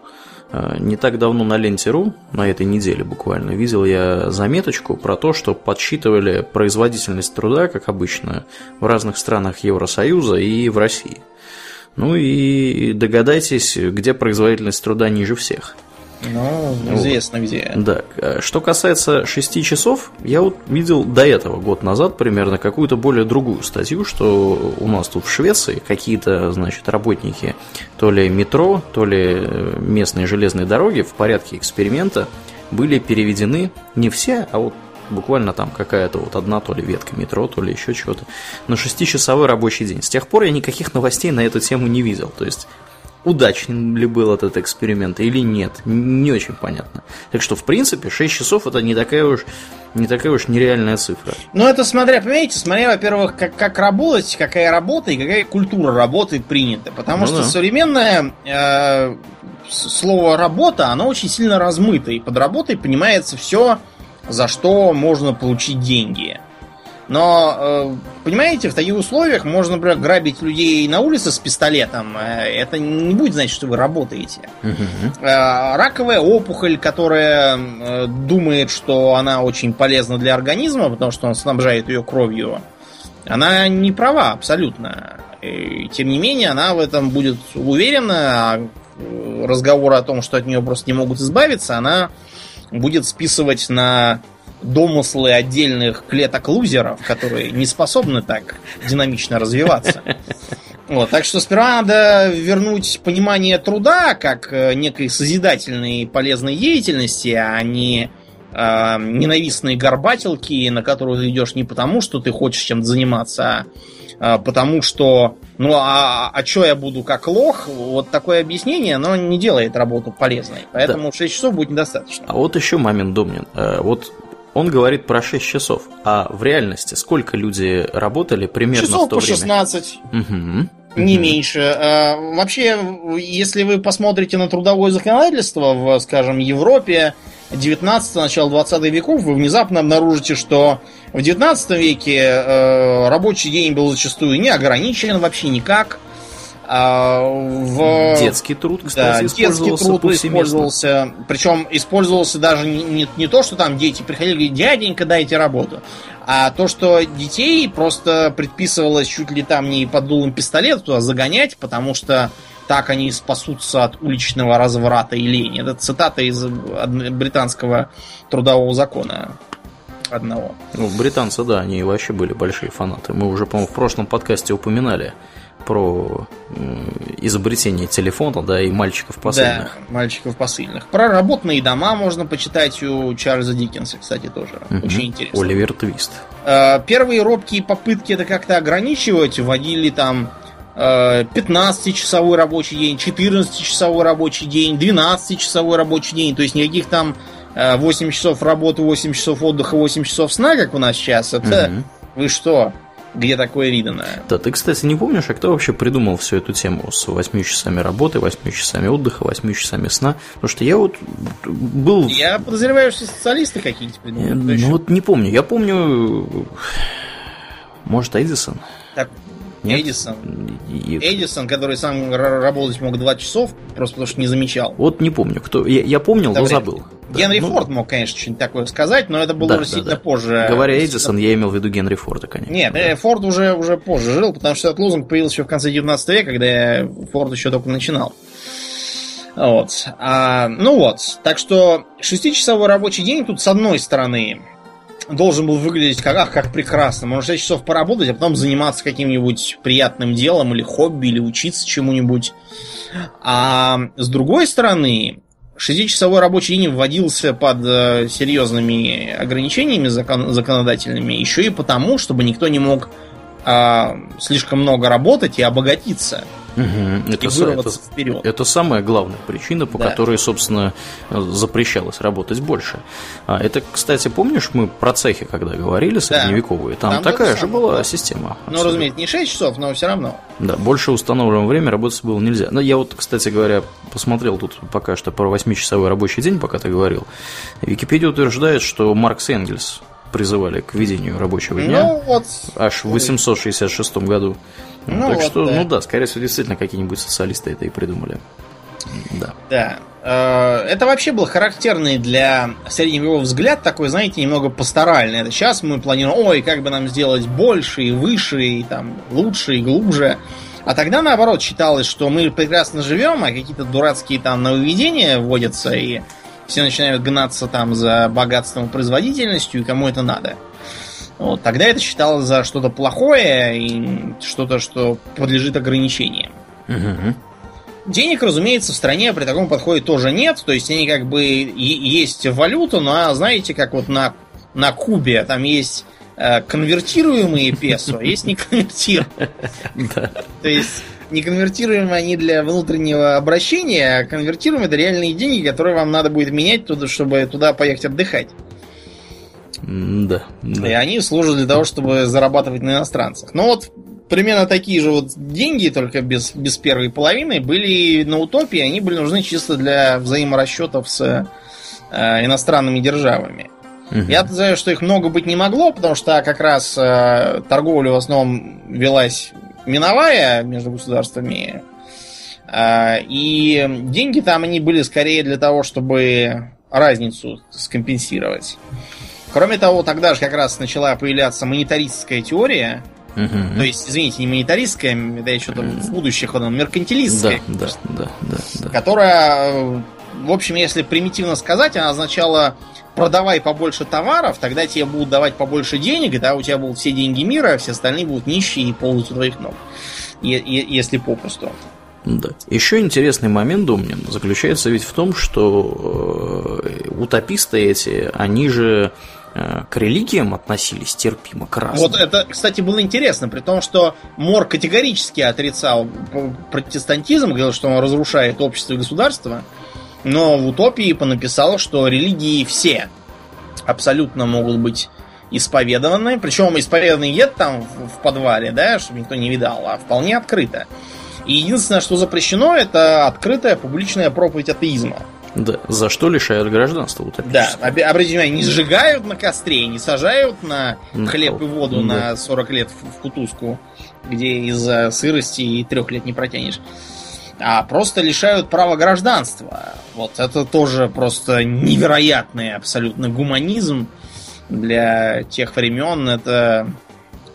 Э, не так давно на ленте.ру, на этой неделе буквально, видел я заметочку про то, что подсчитывали производительность труда, как обычно, в разных странах Евросоюза и в России. Ну и догадайтесь, где производительность труда ниже всех – ну, известно вот. где. Да. Что касается 6 часов, я вот видел до этого, год назад примерно, какую-то более другую статью, что у нас тут в Швеции какие-то, значит, работники то ли метро, то ли местные железные дороги в порядке эксперимента были переведены не все, а вот буквально там какая-то вот одна то ли ветка метро, то ли еще чего-то, на шестичасовой рабочий день. С тех пор я никаких новостей на эту тему не видел. То есть удачен ли был этот эксперимент или нет, не очень понятно. Так что, в принципе, 6 часов это не такая уж не такая уж нереальная цифра. Ну, это смотря, понимаете, смотря, во-первых, как, как работать, какая работа и какая культура работы принята. Потому ну, что да. современное э, слово работа, оно очень сильно размыто. И под работой понимается все, за что можно получить деньги. Но, э, понимаете, в таких условиях можно, например, грабить людей на улице с пистолетом. Э, это не будет значить, что вы работаете. Угу. Раковая опухоль, которая думает, что она очень полезна для организма, потому что он снабжает ее кровью, она не права абсолютно. И, тем не менее, она в этом будет уверена, а разговор о том, что от нее просто не могут избавиться, она будет списывать на домыслы отдельных клеток лузеров, которые не способны так динамично развиваться. Вот, так что сперва надо вернуть понимание труда как э, некой созидательной и полезной деятельности, а не э, ненавистные горбатилки, на которую ты идешь не потому, что ты хочешь чем-то заниматься, а э, потому что, ну а, а что я буду как лох? Вот такое объяснение, оно не делает работу полезной. Поэтому да. 6 часов будет недостаточно. А вот еще момент Домнин. Э, вот он говорит про 6 часов. А в реальности сколько люди работали примерно часов в то по 16. время? Угу. Не угу. меньше. А, вообще, если вы посмотрите на трудовое законодательство в, скажем, Европе 19 начало 20 веков, вы внезапно обнаружите, что в 19 веке э, рабочий день был зачастую не ограничен вообще никак. А, в... Детский труд, кстати, да, детский труд использовался. Причем использовался даже не, не, не то, что там дети приходили и говорили, дяденька, дайте работу. А то, что детей просто предписывалось чуть ли там не под дулом пистолета туда загонять, потому что так они спасутся от уличного разврата и лени. Это цитата из британского трудового закона одного. Ну, британцы, да, они вообще были большие фанаты. Мы уже, по-моему, в прошлом подкасте упоминали про изобретение телефона, да, и мальчиков посыльных. Да, мальчиков посыльных. Про работные дома можно почитать у Чарльза Диккенса, кстати, тоже. Угу. Очень интересно. Оливер Твист. Э, первые робкие попытки это как-то ограничивать вводили там 15-часовой э, рабочий день, 14-часовой рабочий день, 12-часовой рабочий день. То есть никаких там 8 э, часов работы, 8 часов отдыха, 8 часов сна, как у нас сейчас. Это угу. вы что? Где такое видано. Да, ты, кстати, не помнишь, а кто вообще придумал всю эту тему с 8 часами работы, 8 часами отдыха, 8 часами сна? Потому что я вот был... Я подозреваю, что специалисты какие-то придумали. Ну вот не помню. Я помню, может, Эдисон? Так, нет? Эдисон. И... Эдисон, который сам работать мог 2 часов, просто потому что не замечал. Вот не помню, кто. Я, я помнил, но забыл. Генри да, ну... Форд мог, конечно, что-нибудь такое сказать, но это было да, уже да, сильно да. позже. Говоря Эдисон, я имел в виду Генри Форда, конечно. Нет, да. Форд уже, уже позже жил, потому что этот лозунг появился еще в конце 19 века, когда Форд еще только начинал. Вот. А, ну вот. Так что шестичасовой рабочий день тут с одной стороны должен был выглядеть как, ах, как прекрасно. Можно 6 часов поработать, а потом заниматься каким-нибудь приятным делом или хобби, или учиться чему-нибудь. А с другой стороны, 6-часовой рабочий день вводился под э, серьезными ограничениями закон, законодательными, еще и потому, чтобы никто не мог э, слишком много работать и обогатиться. Угу. Это, это, вперед. это самая главная причина, по да. которой, собственно, запрещалось работать больше. А, это, кстати, помнишь, мы про цехи, когда говорили, средневековые, там, там такая же была да. система. Ну, разумеется, не 6 часов, но все равно. Да, больше установленного времени работать было нельзя. Но я вот, кстати говоря, посмотрел тут пока что про 8-часовой рабочий день, пока ты говорил. Википедия утверждает, что Маркс Энгельс призывали к введению рабочего дня. Ну, вот. Аж в 866 году. Ну, так вот, что, да. ну да, скорее всего, действительно какие-нибудь социалисты это и придумали. Да. Да. Э, это вообще был характерный для средневекового взгляд, такой, знаете, немного пасторальный. Это сейчас мы планируем, ой, как бы нам сделать больше и выше, и там лучше и глубже. А тогда, наоборот, считалось, что мы прекрасно живем, а какие-то дурацкие там нововведения вводятся, и все начинают гнаться там за богатством и производительностью, и кому это надо. Вот, тогда это считалось за что-то плохое и что-то, что подлежит ограничениям. Угу. Денег, разумеется, в стране при таком подходе тоже нет. То есть они как бы есть валюта, но знаете, как вот на, на Кубе там есть э, конвертируемые песо, а есть неконвертируемые. То есть неконвертируемые они для внутреннего обращения, а конвертируемые это реальные деньги, которые вам надо будет менять, туда, чтобы туда поехать отдыхать. Да, да. И они служат для того, чтобы зарабатывать на иностранцах. Но вот примерно такие же вот деньги, только без, без первой половины, были на утопии, они были нужны чисто для взаиморасчетов с э, иностранными державами. Угу. Я знаю, что их много быть не могло, потому что как раз э, торговля в основном велась миновая между государствами. Э, и деньги там они были скорее для того, чтобы разницу скомпенсировать. Кроме того, тогда же как раз начала появляться монетаристская теория, Угу. То есть, извините, не монетаристская, это еще там в будущих она меркантилистская. Да, да, да, да, да. Которая, в общем, если примитивно сказать, она означала продавай побольше товаров, тогда тебе будут давать побольше денег, и да, у тебя будут все деньги мира, а все остальные будут нищие и полностью твоих ног. Если попросту. Да. Еще интересный момент, Домнин, заключается ведь в том, что э, утописты эти, они же Э, к религиям относились терпимо к разным. Вот это, кстати, было интересно, при том, что Мор категорически отрицал протестантизм, говорил, что он разрушает общество и государство, но в утопии понаписал, что религии все абсолютно могут быть исповедованы, причем исповеданный нет там в подвале, да, чтобы никто не видал, а вполне открыто. И единственное, что запрещено, это открытая публичная проповедь атеизма. Да, за что лишают гражданства Да, обратите внимание, не сжигают на костре, не сажают на хлеб и воду да. на 40 лет в, в кутузку, где из-за сырости и трех лет не протянешь. А просто лишают права гражданства. Вот это тоже просто невероятный абсолютно гуманизм для тех времен. Это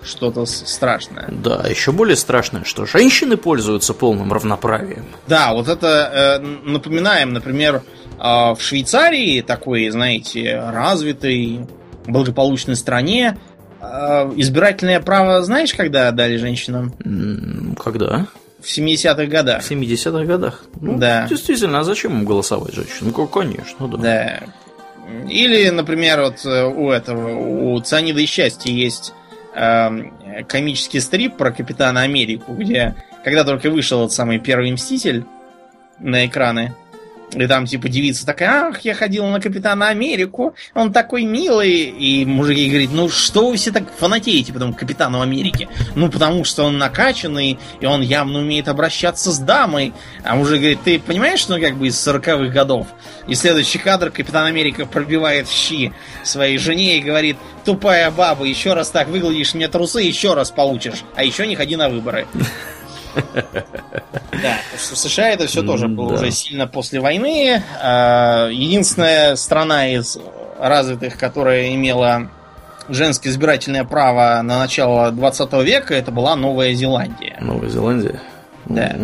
что-то страшное. Да, еще более страшное, что женщины пользуются полным равноправием. Да, вот это э, напоминаем, например, э, в Швейцарии, такой, знаете, развитой, благополучной стране, э, избирательное право, знаешь, когда дали женщинам? Когда? В 70-х годах. В 70-х годах? Ну, да. Действительно, а зачем им голосовать женщинам? Ну, конечно, да. Да. Или, например, вот э, у этого, у Цианида и Счастья есть Эм, комический стрип про Капитана Америку, где когда только вышел этот самый первый Мститель на экраны, и там, типа, девица такая, ах, я ходила на Капитана Америку, он такой милый. И мужик ей говорит, ну что вы все так фанатеете потом Капитану Америки? Ну, потому что он накачанный, и он явно умеет обращаться с дамой. А мужик говорит, ты понимаешь, ну, как бы из 40-х годов? И следующий кадр Капитан Америка пробивает щи своей жене и говорит, тупая баба, еще раз так выгладишь мне трусы, еще раз получишь. А еще не ходи на выборы. Да, в США это все тоже было уже сильно после войны. А, единственная страна из развитых, которая имела женское избирательное право на начало 20 века, это была Новая Зеландия. Новая Зеландия? Да.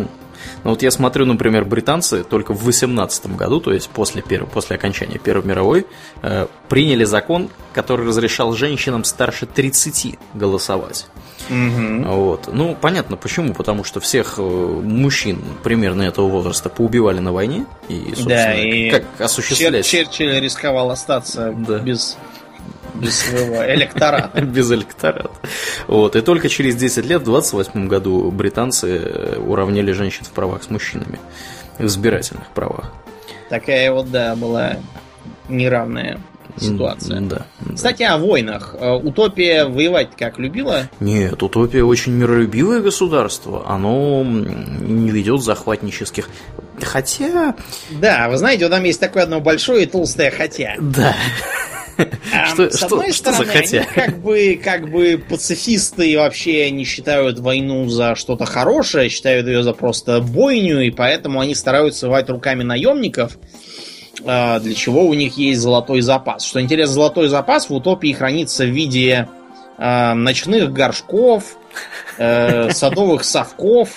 Ну вот я смотрю, например, британцы только в 18 году, то есть после, первого, после окончания Первой мировой, э, приняли закон, который разрешал женщинам старше 30 голосовать. Угу. Вот. Ну, понятно почему. Потому что всех э, мужчин примерно этого возраста поубивали на войне. И, собственно, да, и как осуществлять... Чер Черчилль рисковал остаться да. без без своего электората. Без электората. Вот. И только через 10 лет, в 28 году, британцы э, уравняли женщин в правах с мужчинами. В избирательных правах. Такая вот, да, была неравная ситуация. Да, Кстати, о войнах. Э, утопия воевать как любила? Нет, Утопия очень миролюбивое государство. Оно не ведет захватнических. Хотя... Да, вы знаете, вот там есть такое одно большое и толстое хотя. Да. Что, с одной что, стороны, что они как бы, как бы пацифисты и вообще не считают войну за что-то хорошее, считают ее за просто бойню, и поэтому они стараются рвать руками наемников, а, для чего у них есть золотой запас. Что интересно, золотой запас в утопии хранится в виде а, ночных горшков, э, садовых совков,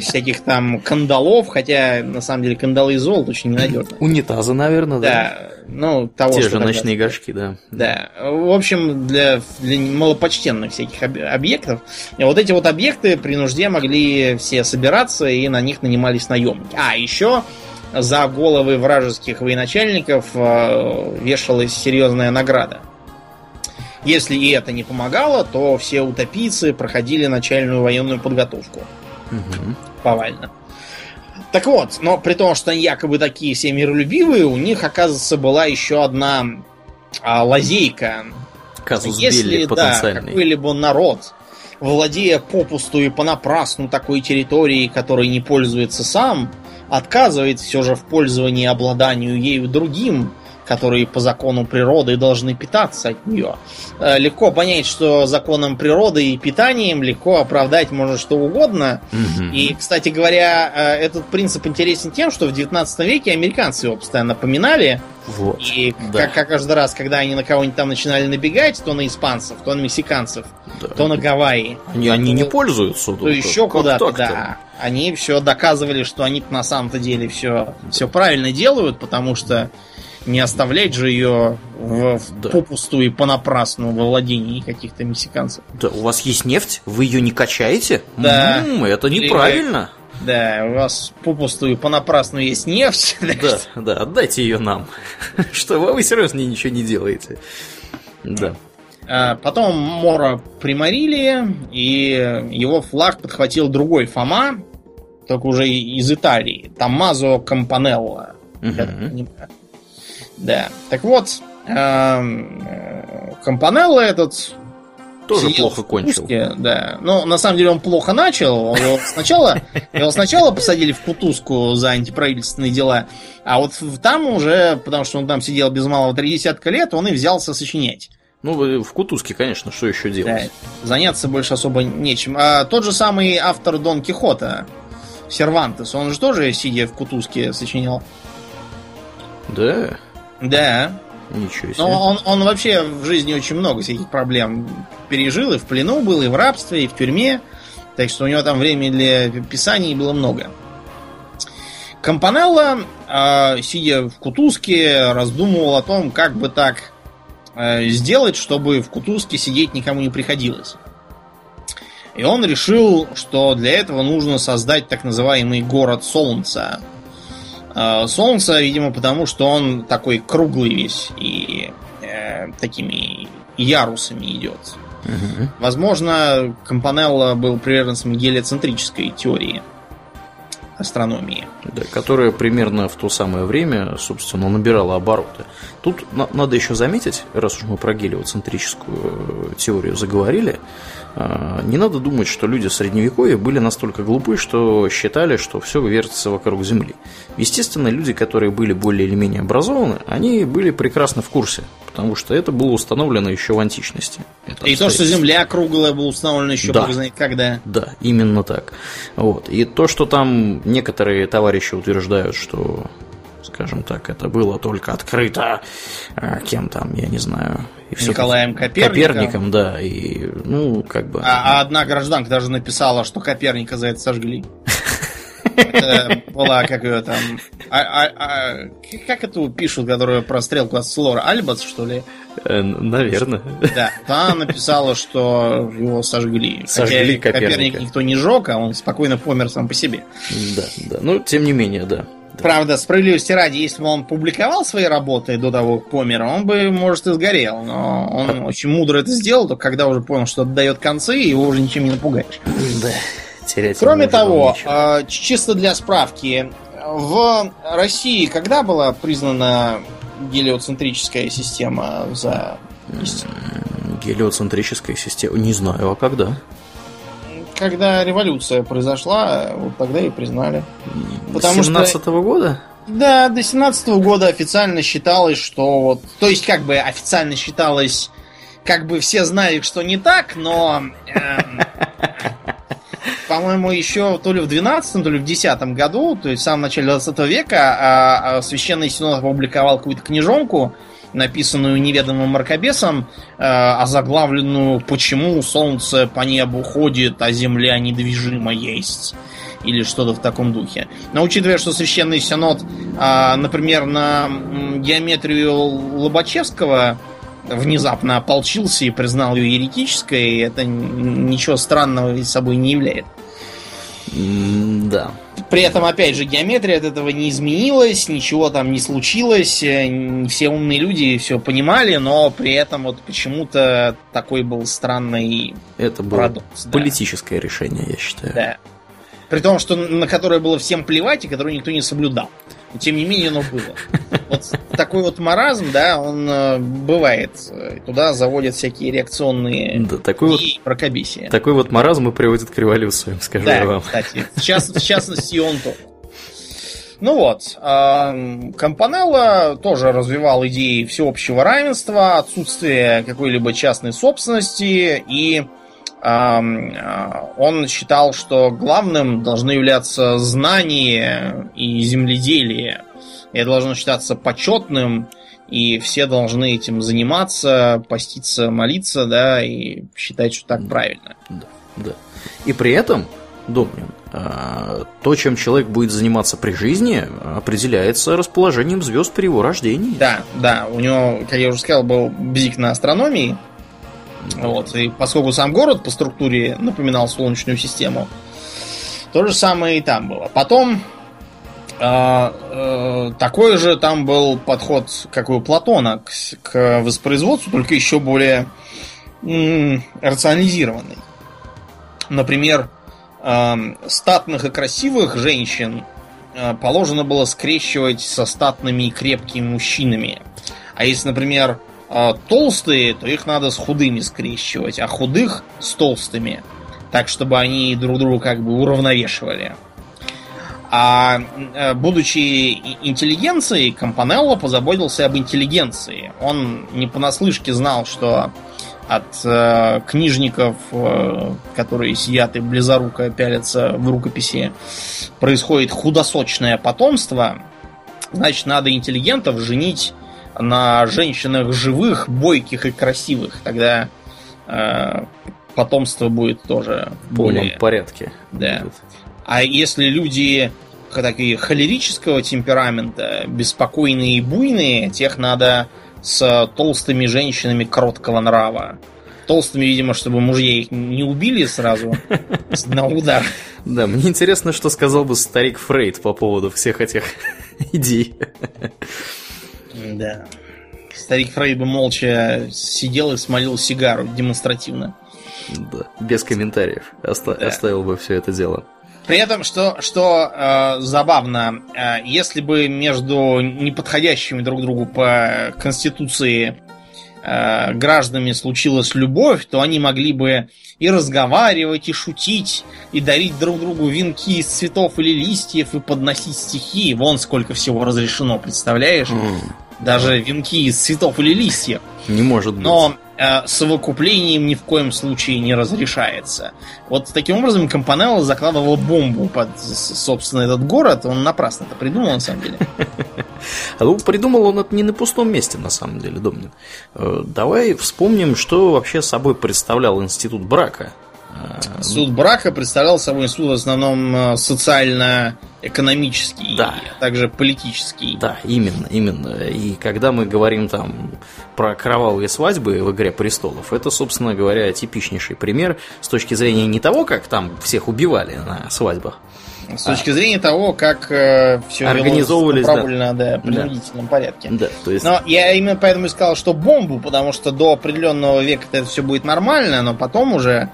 всяких там кандалов, хотя на самом деле кандалы из золота очень ненадежны. Унитазы, наверное, да. Да, ну, того, Те же ночные горшки, да. Да. В общем, для, для малопочтенных всяких объектов. И вот эти вот объекты при нужде могли все собираться, и на них нанимались наемники. А, еще за головы вражеских военачальников э, вешалась серьезная награда. Если и это не помогало, то все утопийцы проходили начальную военную подготовку. Угу. Повально. Так вот, но при том, что они якобы такие все миролюбивые, у них, оказывается, была еще одна а, лазейка. Казус Если, да, какой-либо народ, владея попусту и понапрасну такой территорией, которой не пользуется сам, отказывает все же в пользовании обладанию ею другим, которые по закону природы должны питаться от нее. Э, легко понять, что законом природы и питанием легко оправдать можно что угодно. Угу. И, кстати говоря, э, этот принцип интересен тем, что в 19 веке американцы его постоянно поминали. Вот. И да. как, как каждый раз, когда они на кого-нибудь там начинали набегать, то на испанцев, то на мексиканцев, да. то на Гавайи. Они, они не пользуются. То еще куда-то, да. Они все доказывали, что они на самом-то деле все, все правильно делают, потому что не оставлять же ее в, да. попусту и понапрасну во владении каких-то мексиканцев. Да, у вас есть нефть, вы ее не качаете? Да. М-м, это неправильно. Да, у вас попусту и понапрасну есть нефть. Да, да, отдайте ее нам. Что вы серьезно ничего не делаете. Да. А потом Мора приморили, и его флаг подхватил другой Фома, только уже из Италии. Тамазо Кампанелло. Угу. Да. Так вот, эм, э, Компанелло этот тоже плохо кончил. Кутузке, да. Но на самом деле он плохо начал. Его сначала, его сначала посадили в Кутузку за антиправительственные дела, а вот там уже, потому что он там сидел без малого три десятка лет, он и взялся сочинять. Ну, в Кутузке, конечно, что еще делать? Да, заняться больше особо нечем. А тот же самый автор Дон Кихота, Сервантес, он же тоже, сидя в Кутузке, сочинял. Да. Да. Ничего себе. Но он, он вообще в жизни очень много всяких проблем пережил. И в плену был, и в рабстве, и в тюрьме. Так что у него там времени для писаний было много. Компанелло, э, сидя в Кутузке, раздумывал о том, как бы так э, сделать, чтобы в Кутузке сидеть никому не приходилось. И он решил, что для этого нужно создать так называемый город Солнца, солнца, видимо, потому что он такой круглый весь и э, такими ярусами идет. Угу. Возможно, Компанелло был приверженцем гелиоцентрической теории астрономии. Да, которая примерно в то самое время, собственно, набирала обороты. Тут на- надо еще заметить, раз уж мы про гелиоцентрическую э, теорию заговорили, не надо думать, что люди в Средневековье были настолько глупы, что считали, что все вертится вокруг Земли. Естественно, люди, которые были более или менее образованы, они были прекрасно в курсе, потому что это было установлено еще в античности. Это и то, что Земля круглая, было установлено еще да. бог знает когда. Да, именно так. Вот. И то, что там некоторые товарищи утверждают, что скажем так, это было только открыто а, кем там, я не знаю. И все Николаем Коперником. Коперником, да, и, ну, как бы... А, а одна гражданка даже написала, что Коперника за это сожгли. Это была, как ее там... А, а, а, как это пишут, которую про стрелку от Слора? Альбац, что ли? Э, наверное. Да, она написала, что его сожгли. Сожгли Хотя Коперника. Коперник никто не жег, а он спокойно помер сам по себе. Да, да. Ну, тем не менее, да. Правда, справедливости ради, если бы он публиковал свои работы до того, как помер, он бы, может, и сгорел. Но он очень мудро это сделал, только когда уже понял, что отдает концы, его уже ничем не напугаешь. Да, терять Кроме того, ничего. чисто для справки, в России когда была признана гелиоцентрическая система за Гелиоцентрическая система? Не знаю, а когда? Когда революция произошла, вот тогда и признали. Потому 17 -го года? Да, до 17 года официально считалось, что вот... То есть, как бы официально считалось... Как бы все знали, что не так, но... Эм, по-моему, еще то ли в 12 то ли в 10 году, то есть в самом начале 20 века, а, а Священный Синод опубликовал какую-то книжонку, написанную неведомым мракобесом, э, озаглавленную «Почему солнце по небу ходит, а земля недвижима есть?» или что-то в таком духе. Но учитывая, что Священный Синод, э, например, на геометрию Лобачевского внезапно ополчился и признал ее еретической, это ничего странного собой не является. Да. При этом, опять же, геометрия от этого не изменилась, ничего там не случилось, э, все умные люди все понимали, но при этом вот почему-то такой был странный Это было парадокс, политическое да. решение, я считаю. Да. При том, что на которое было всем плевать и которое никто не соблюдал. Но, тем не менее, оно было. Вот такой вот маразм, да, он э, бывает. Туда заводят всякие реакционные да, такой вот, прокобисия. Такой вот маразм и приводит к революции, скажу да, я вам. кстати. В, част, в частности, он тоже. Ну вот, Компанелло тоже развивал идеи всеобщего равенства, отсутствия какой-либо частной собственности, и он считал, что главным должны являться знание и земледелие. Это должно считаться почетным, и все должны этим заниматься, поститься, молиться, да, и считать, что так правильно. Да, да. И при этом, Домнин, а, то, чем человек будет заниматься при жизни, определяется расположением звезд при его рождении. Да, да. У него, как я уже сказал, был бзик на астрономии. Вот. И поскольку сам город по структуре напоминал Солнечную систему, то же самое и там было. Потом а, э, такой же там был подход, как у Платона, к, к воспроизводству, только еще более м- рационализированный. Например, э, статных и красивых женщин э, положено было скрещивать со статными и крепкими мужчинами. А если, например, э, толстые, то их надо с худыми скрещивать, а худых с толстыми. Так, чтобы они друг друга как бы уравновешивали. А э, будучи интеллигенцией, Компанелло позаботился об интеллигенции. Он не понаслышке знал, что от э, книжников, э, которые сидят и близоруко пялятся в рукописи, происходит худосочное потомство, значит, надо интеллигентов женить на женщинах живых, бойких и красивых. Тогда э, потомство будет тоже в более... порядке. Да. Будет. А если люди такие холерического темперамента, беспокойные и буйные, тех надо с толстыми женщинами короткого нрава. Толстыми, видимо, чтобы мужья их не убили сразу на удар. Да, мне интересно, что сказал бы старик Фрейд по поводу всех этих идей. Да. Старик Фрейд бы молча сидел и смолил сигару демонстративно. Да, без комментариев. Оста- да. Оставил бы все это дело. При этом, что, что э, забавно, э, если бы между неподходящими друг другу по конституции э, гражданами случилась любовь, то они могли бы и разговаривать, и шутить, и дарить друг другу венки из цветов или листьев, и подносить стихи. Вон сколько всего разрешено, представляешь? Mm. Даже венки из цветов или листьев. Не может быть. Но э, совокуплением ни в коем случае не разрешается. Вот таким образом Компанелло закладывал бомбу под, собственно, этот город. Он напрасно это придумал, на самом деле. Ну, придумал он это не на пустом месте, на самом деле, Домнин. Э, давай вспомним, что вообще собой представлял институт брака. Суд брака представлял собой суд в основном э, социально-экономический, да. а также политический. Да, именно, именно. И когда мы говорим там про кровавые свадьбы в «Игре престолов», это, собственно говоря, типичнейший пример с точки зрения не того, как там всех убивали на свадьбах, с точки а. зрения того, как э, все организовывались правильно, да, да, принудительном да. порядке. Да, то есть... Но я именно поэтому и сказал, что бомбу, потому что до определенного века это все будет нормально, но потом уже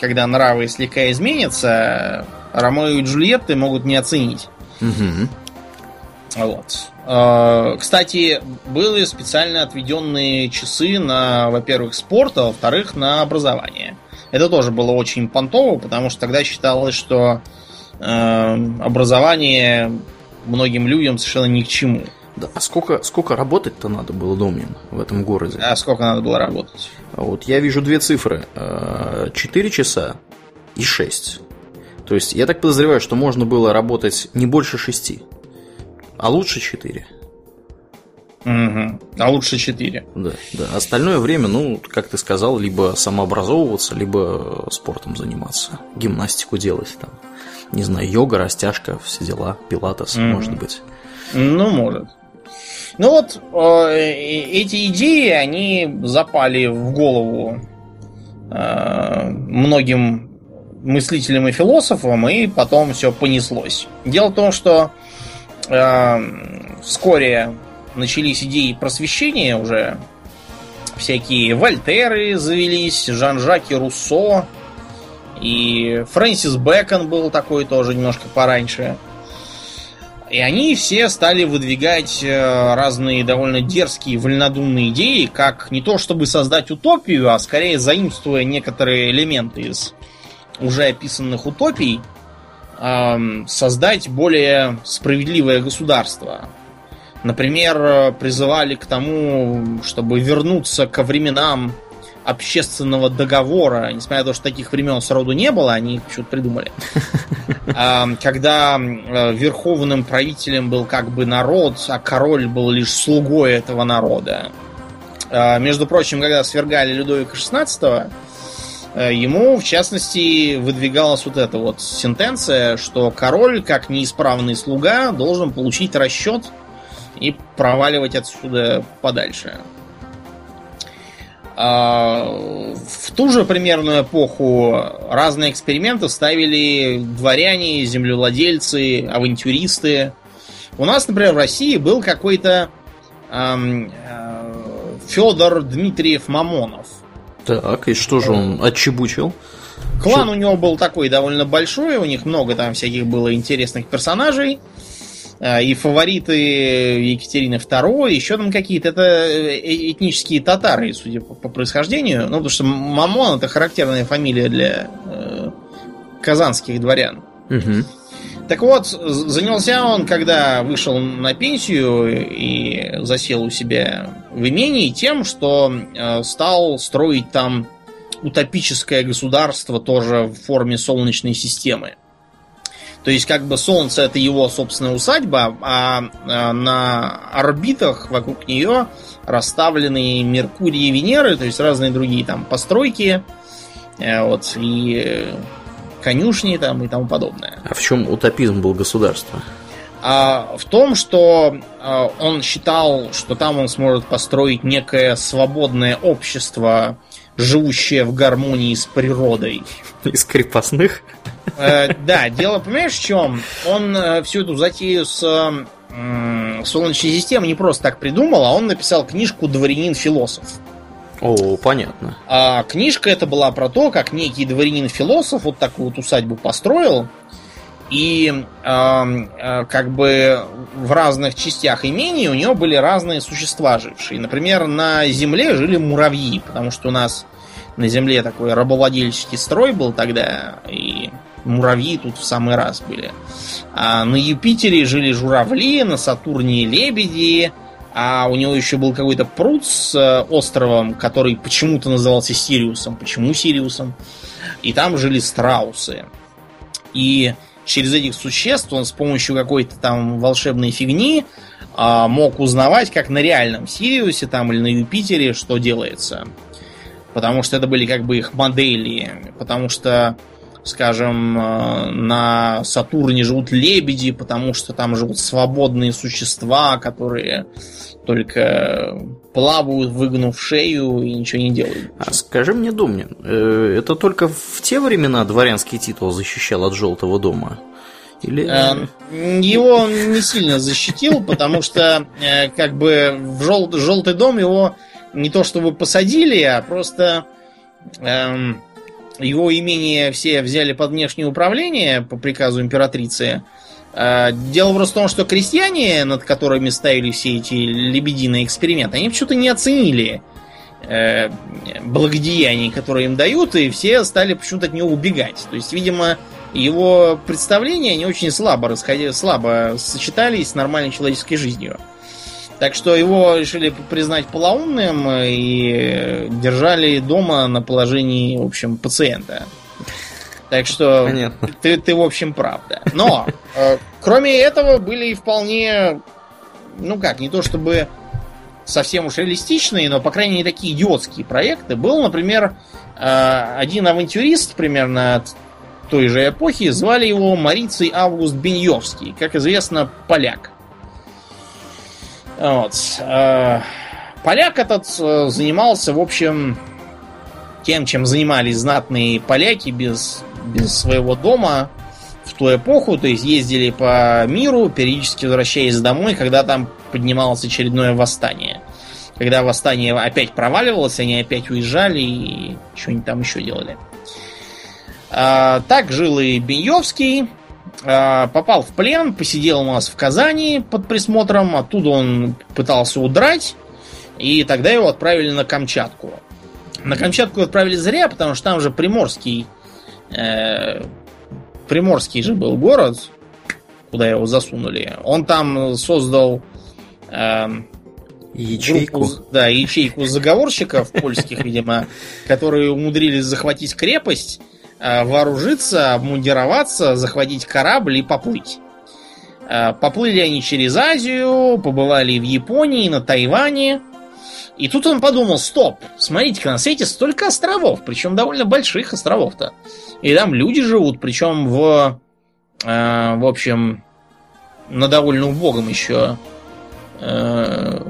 когда нравы слегка изменятся, Ромео и Джульетты могут не оценить. Угу. Вот. А, кстати, были специально отведенные часы на, во-первых, спорт, а во-вторых, на образование. Это тоже было очень понтово, потому что тогда считалось, что э, образование многим людям совершенно ни к чему. Да, а сколько, сколько работать-то надо было, Домнин, в этом городе? А сколько надо было работать? Вот я вижу две цифры. 4 часа и 6. То есть я так подозреваю, что можно было работать не больше 6, а лучше 4. Угу. А лучше 4. Да, да. Остальное время, ну, как ты сказал, либо самообразовываться, либо спортом заниматься. Гимнастику делать там. Не знаю, йога, растяжка, все дела, пилатес, угу. может быть. Ну, может. Ну вот, э, эти идеи, они запали в голову э, многим мыслителям и философам, и потом все понеслось. Дело в том, что э, вскоре начались идеи просвещения уже. Всякие Вольтеры завелись, Жан-Жаки Руссо, и Фрэнсис Бэкон был такой тоже немножко пораньше. И они все стали выдвигать э, разные довольно дерзкие, вольнодумные идеи, как не то чтобы создать утопию, а скорее заимствуя некоторые элементы из уже описанных утопий, создать более справедливое государство. Например, призывали к тому, чтобы вернуться ко временам общественного договора, несмотря на то, что таких времен сроду не было, они их почему-то придумали. Когда э, верховным правителем был как бы народ, а король был лишь слугой этого народа. А, между прочим, когда свергали Людовика XVI, э, ему, в частности, выдвигалась вот эта вот сентенция, что король, как неисправный слуга, должен получить расчет и проваливать отсюда подальше. А, в ту же примерную эпоху разные эксперименты ставили дворяне, землевладельцы, авантюристы. У нас, например, в России был какой-то эм, э, Федор Дмитриев Мамонов. Так, и что же он отчебучил? Клан что? у него был такой довольно большой, у них много там всяких было интересных персонажей. А, и фавориты Екатерины II, еще там какие-то, это э, этнические татары, судя по, по происхождению, ну, потому что Мамон это характерная фамилия для э, казанских дворян. Угу. Так вот, занялся он, когда вышел на пенсию и засел у себя в имении, тем, что э, стал строить там утопическое государство тоже в форме солнечной системы. То есть, как бы Солнце это его собственная усадьба, а, а на орбитах вокруг нее расставлены Меркурий и Венеры, то есть разные другие там постройки, э, вот, и конюшни там и тому подобное. А в чем утопизм был государства? А в том, что а, он считал, что там он сможет построить некое свободное общество, живущее в гармонии с природой. Из крепостных? Э, да, дело, понимаешь, в чем? Он э, всю эту затею с э, Солнечной системой не просто так придумал, а он написал книжку «Дворянин-философ». О, понятно. А книжка это была про то, как некий дворянин-философ вот такую вот усадьбу построил, и э, э, как бы в разных частях имения у него были разные существа жившие. Например, на земле жили муравьи, потому что у нас на земле такой рабовладельческий строй был тогда, и муравьи тут в самый раз были. А на Юпитере жили журавли, на Сатурне лебеди, а у него еще был какой-то пруд с э, островом, который почему-то назывался Сириусом. Почему Сириусом? И там жили страусы. И через этих существ он с помощью какой-то там волшебной фигни а, мог узнавать, как на реальном Сириусе там или на Юпитере, что делается. Потому что это были как бы их модели. Потому что скажем, э, на Сатурне живут лебеди, потому что там живут свободные существа, которые только плавают, выгнув шею и ничего не делают. А скажи мне, Думнин, э, это только в те времена дворянский титул защищал от Желтого дома? Или... Э, его он не сильно защитил, потому что как бы в жел... желтый дом его не то чтобы посадили, а просто эм, его имение все взяли под внешнее управление по приказу императрицы. А, дело просто в том, что крестьяне, над которыми ставили все эти лебединые эксперименты, они почему-то не оценили э, благодеяний, которые им дают, и все стали почему-то от него убегать. То есть, видимо, его представления не очень слабо, расходи, слабо сочетались с нормальной человеческой жизнью. Так что его решили признать полоумным и держали дома на положении, в общем, пациента. Так что Ты, ты, в общем, прав, да. Но, э, кроме этого, были и вполне, ну как, не то чтобы совсем уж реалистичные, но, по крайней мере, такие идиотские проекты. Был, например, э, один авантюрист примерно той же эпохи, звали его Марицей Август Беньевский, как известно, поляк. Вот. Э, поляк этот э, занимался, в общем, тем, чем занимались знатные поляки без, без своего дома в ту эпоху, то есть ездили по миру, периодически возвращаясь домой, когда там поднималось очередное восстание. Когда восстание опять проваливалось, они опять уезжали и что-нибудь там еще делали. А, так жил и Беньевский. А, попал в плен, посидел у нас в Казани под присмотром. Оттуда он пытался удрать. И тогда его отправили на Камчатку. На Камчатку отправили зря, потому что там же Приморский. Э, Приморский же был город, куда его засунули. Он там создал э, ячейку. Группу, да, ячейку заговорщиков польских, видимо, которые умудрились захватить крепость Э, вооружиться, обмундироваться, захватить корабль и поплыть. Э, поплыли они через Азию, побывали в Японии, на Тайване. И тут он подумал, стоп, смотрите-ка, на свете столько островов, причем довольно больших островов-то. И там люди живут, причем в, э, в общем, на довольно убогом еще э,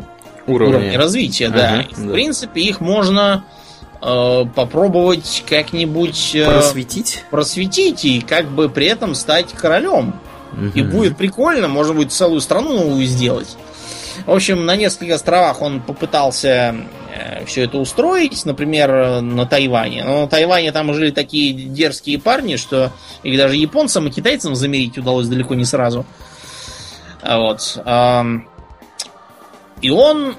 уровне. уровне развития, ага, да. И, в да. принципе, их можно Э, попробовать как-нибудь э, просветить? просветить и как бы при этом стать королем. Угу. И будет прикольно, можно будет целую страну новую сделать. В общем, на нескольких островах он попытался э, все это устроить, например, на Тайване. Но на Тайване там жили такие дерзкие парни, что их даже японцам и китайцам замерить удалось далеко не сразу. Вот. И он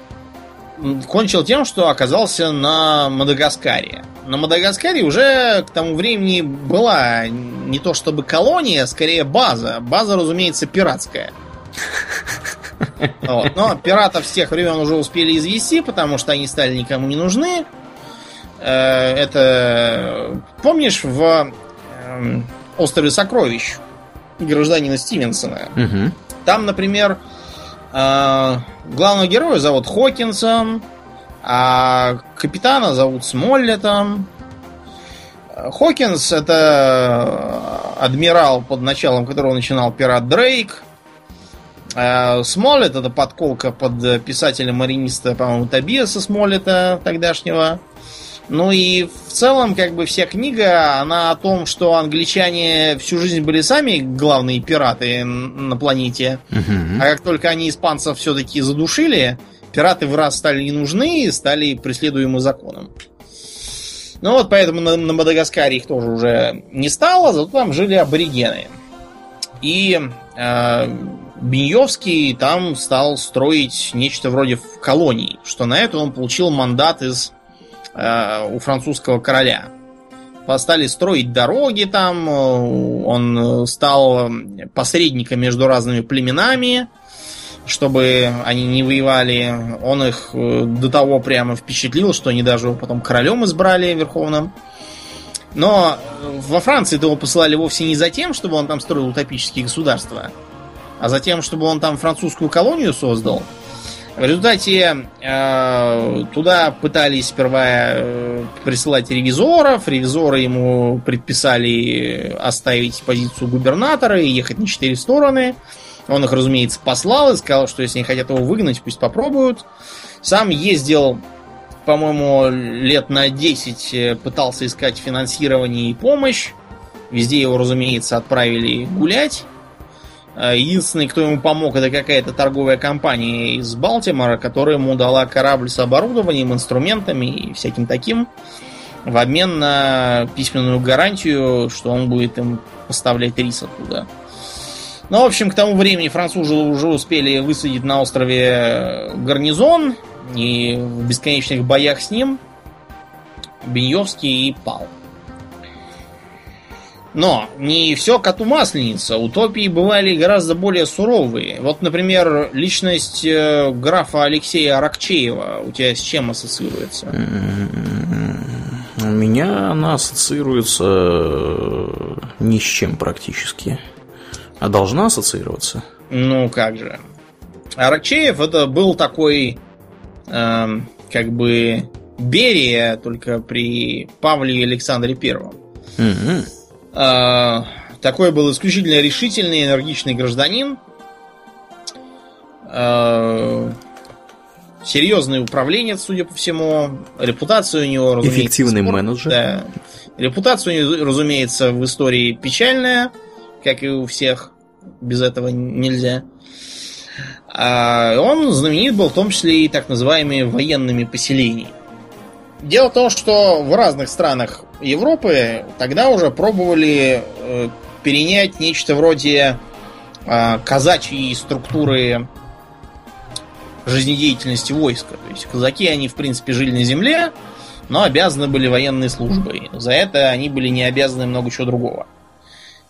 кончил тем, что оказался на Мадагаскаре. На Мадагаскаре уже к тому времени была не то чтобы колония, а скорее база. База, разумеется, пиратская. Вот. Но пиратов с тех времен уже успели извести, потому что они стали никому не нужны. Э, это помнишь в эм, острове сокровищ гражданина Стивенсона? Угу. Там, например, э, Главного героя зовут Хокинсом, а капитана зовут Смоллетом. Хокинс это адмирал, под началом которого начинал пират Дрейк. А Смоллет это подколка под писателя-мариниста, по-моему, Табиаса Смоллета тогдашнего. Ну и в целом, как бы вся книга, она о том, что англичане всю жизнь были сами главные пираты на планете. А как только они испанцев все-таки задушили, пираты в раз стали не нужны и стали преследуемы законом. Ну вот поэтому на, на Мадагаскаре их тоже уже не стало, зато там жили аборигены. И э, Беньевский там стал строить нечто вроде колонии, что на это он получил мандат из Э, у французского короля. Стали строить дороги там, э, он стал посредником между разными племенами, чтобы они не воевали. Он их э, до того прямо впечатлил, что они даже его потом королем избрали верховным. Но во Франции его посылали вовсе не за тем, чтобы он там строил утопические государства, а за тем, чтобы он там французскую колонию создал – в результате э, туда пытались сперва э, присылать ревизоров. Ревизоры ему предписали оставить позицию губернатора и ехать на четыре стороны. Он их, разумеется, послал и сказал, что если они хотят его выгнать, пусть попробуют. Сам ездил, по-моему, лет на 10, э, пытался искать финансирование и помощь. Везде его, разумеется, отправили гулять. А, единственный, кто ему помог, это какая-то торговая компания из Балтимора, которая ему дала корабль с оборудованием, инструментами и всяким таким в обмен на письменную гарантию, что он будет им поставлять рис оттуда. Ну, в общем, к тому времени французы уже успели высадить на острове гарнизон, и в бесконечных боях с ним Беньевский и пал. Но не все коту масленица. Утопии бывали гораздо более суровые. Вот, например, личность э, графа Алексея Аракчеева у тебя с чем ассоциируется? У меня она ассоциируется э, ни с чем практически. А должна ассоциироваться? Ну как же. Аракчеев это был такой, э, как бы, Берия, только при Павле Александре Первом. Угу. Э, такой был исключительно решительный, энергичный гражданин. Э, серьезный управленец, судя по всему. Репутация у него, разумеется... Эффективный спорт, менеджер. Да. Репутация у него, разумеется, в истории печальная, как и у всех. Без этого нельзя. А он знаменит был в том числе и так называемыми военными поселениями. Дело в том, что в разных странах Европы тогда уже пробовали э, перенять нечто вроде э, казачьей структуры жизнедеятельности войска. То есть казаки, они в принципе жили на земле, но обязаны были военной службой. За это они были не обязаны много чего другого.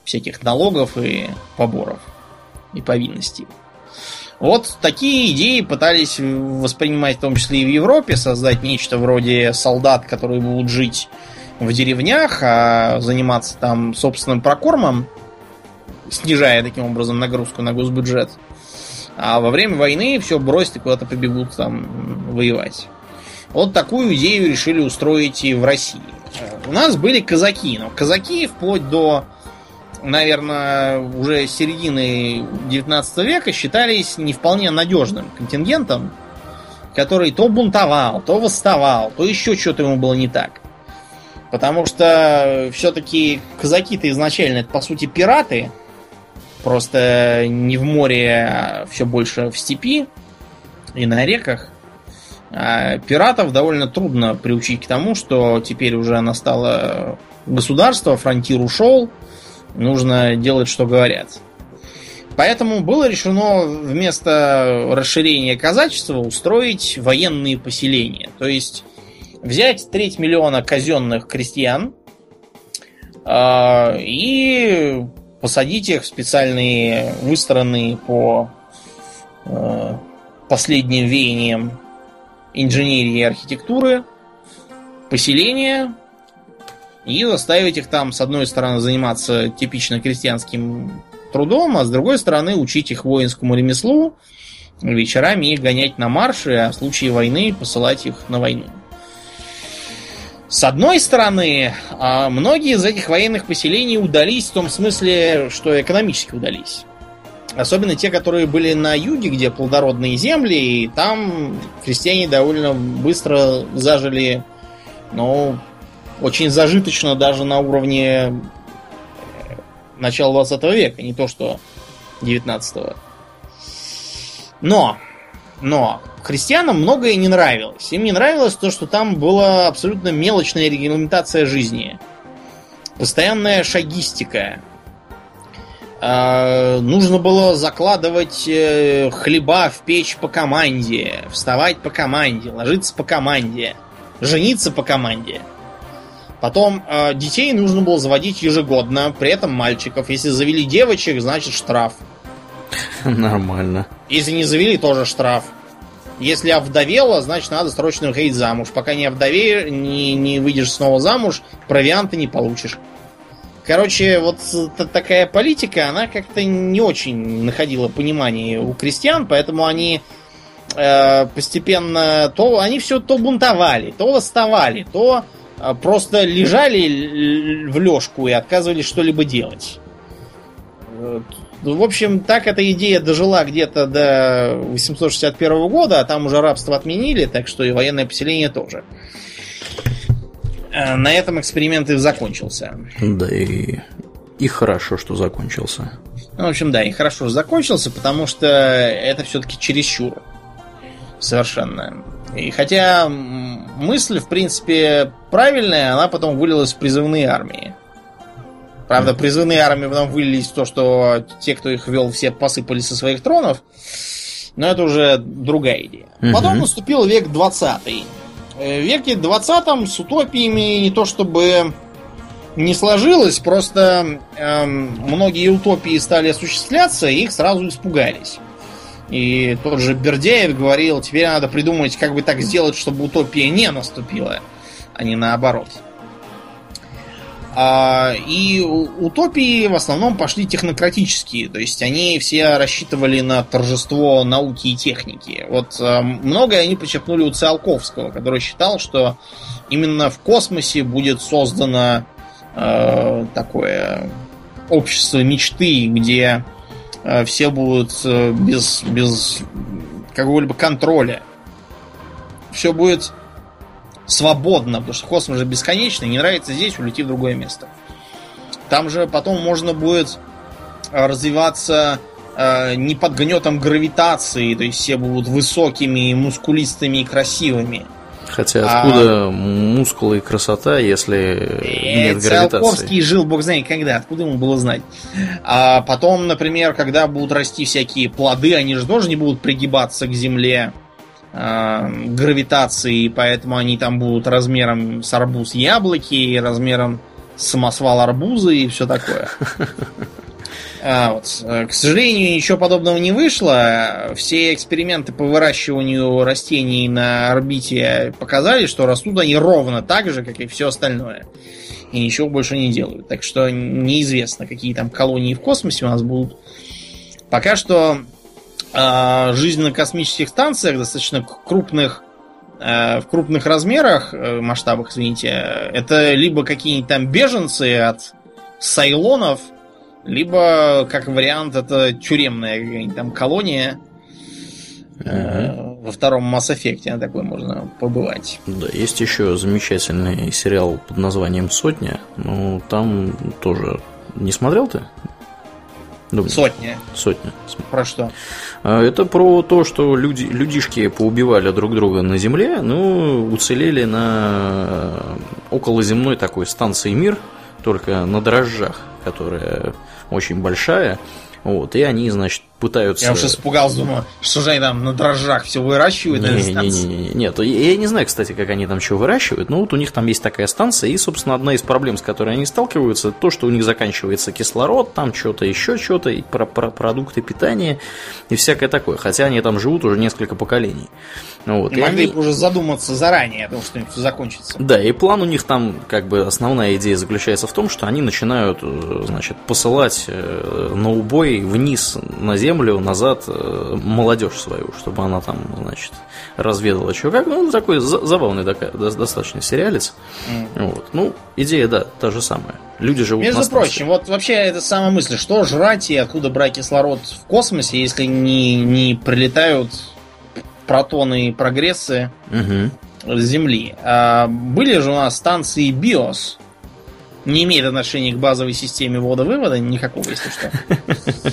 Всяких налогов и поборов и повинностей. Вот такие идеи пытались воспринимать в том числе и в Европе, создать нечто вроде солдат, которые будут жить в деревнях, а заниматься там собственным прокормом, снижая таким образом нагрузку на госбюджет. А во время войны все бросят и куда-то побегут там воевать. Вот такую идею решили устроить и в России. У нас были казаки, но казаки вплоть до наверное, уже середины 19 века считались не вполне надежным контингентом, который то бунтовал, то восставал, то еще что-то ему было не так. Потому что все-таки казаки-то изначально это по сути пираты, просто не в море, а все больше в степи и на реках. А пиратов довольно трудно приучить к тому, что теперь уже настало государство, фронтир ушел, Нужно делать, что говорят. Поэтому было решено вместо расширения казачества устроить военные поселения. То есть взять треть миллиона казенных крестьян э, и посадить их в специальные выстроенные по э, последним веяниям инженерии и архитектуры поселения, и заставить их там, с одной стороны, заниматься типично крестьянским трудом, а с другой стороны, учить их воинскому ремеслу, вечерами их гонять на марши, а в случае войны посылать их на войну. С одной стороны, а, многие из этих военных поселений удались в том смысле, что экономически удались. Особенно те, которые были на юге, где плодородные земли, и там крестьяне довольно быстро зажили, ну, очень зажиточно даже на уровне э, начала 20 века, не то что 19 -го. Но, но христианам многое не нравилось. Им не нравилось то, что там была абсолютно мелочная регламентация жизни. Постоянная шагистика. Э, нужно было закладывать э, хлеба в печь по команде, вставать по команде, ложиться по команде, жениться по команде. Потом э, детей нужно было заводить ежегодно, при этом мальчиков. Если завели девочек, значит штраф. Нормально. Если не завели, тоже штраф. Если овдовела, значит надо срочно выходить замуж. Пока не овдовеешь, не, не выйдешь снова замуж, провианты не получишь. Короче, вот такая политика, она как-то не очень находила понимание у крестьян, поэтому они э, постепенно то они все то бунтовали, то восставали, то просто лежали в лёжку и отказывались что-либо делать. В общем, так эта идея дожила где-то до 861 года, а там уже рабство отменили, так что и военное поселение тоже. А, на этом эксперимент и закончился. Да и, и хорошо, что закончился. Ну, в общем, да, и хорошо, что закончился, потому что это все-таки чересчур. Совершенно. И хотя мысль, в принципе, правильная, она потом вылилась в призывные армии. Правда, призывные армии потом вылились в то, что те, кто их вел, все посыпались со своих тронов. Но это уже другая идея. Угу. Потом наступил век 20. Э, в веке 20 с утопиями не то чтобы не сложилось, просто эм, многие утопии стали осуществляться, и их сразу испугались. И тот же Бердяев говорил, теперь надо придумать, как бы так сделать, чтобы утопия не наступила, а не наоборот. А, и утопии в основном пошли технократические, то есть они все рассчитывали на торжество науки и техники. Вот а, многое они почерпнули у Циолковского, который считал, что именно в космосе будет создано э, такое общество мечты, где все будут э, без, без какого-либо контроля. Все будет свободно, потому что космос же бесконечный, не нравится здесь, улети в другое место. Там же потом можно будет э, развиваться э, не под гнетом гравитации, то есть все будут высокими, мускулистыми и красивыми. Хотя а откуда а... мускулы и красота, если нет гравитации? Циолковский жил бог знает когда, откуда ему было знать. А потом, например, когда будут расти всякие плоды, они же тоже не будут пригибаться к земле э, гравитации, поэтому они там будут размером с арбуз яблоки, размером с самосвал арбуза и все такое. А, вот. Э, к сожалению, ничего подобного не вышло. Все эксперименты по выращиванию растений на орбите показали, что растут они ровно так же, как и все остальное. И ничего больше не делают. Так что неизвестно, какие там колонии в космосе у нас будут. Пока что э, жизнь на космических станциях достаточно крупных э, в крупных размерах, э, масштабах, извините, это либо какие-нибудь там беженцы от сайлонов, либо, как вариант, это тюремная там колония. Uh-huh. Во втором Mass Effect на такой можно побывать. Да, есть еще замечательный сериал под названием Сотня. Ну, там тоже. Не смотрел ты? Думаю. Сотня. Сотня. Про что? А, это про то, что люди, людишки поубивали друг друга на Земле, ну, уцелели на околоземной такой станции Мир, только на дрожжах, которая очень большая. Вот, и они, значит, пытаются... Я уж испугался, думаю, что же они там на дрожжах все выращивают? Не, не, не, не, не, нет, я не знаю, кстати, как они там что выращивают, но вот у них там есть такая станция, и, собственно, одна из проблем, с которой они сталкиваются, то, что у них заканчивается кислород, там что-то еще, что-то, и про, про продукты питания, и всякое такое, хотя они там живут уже несколько поколений. Вот, и, и могли они... уже задуматься заранее о том, что все закончится. Да, и план у них там, как бы, основная идея заключается в том, что они начинают, э, значит, посылать э, на убой вниз на землю землю назад э, молодежь свою, чтобы она там, значит, разведала что как. Ну, такой забавный такая, достаточно сериалец. Mm. Вот. Ну, идея, да, та же самая. Люди живут Между прочим, вот вообще это самая мысль, что жрать и откуда брать кислород в космосе, если не, не прилетают протоны и прогрессы угу. с Земли. А были же у нас станции BIOS, не имеет отношения к базовой системе водовывода никакого, если что.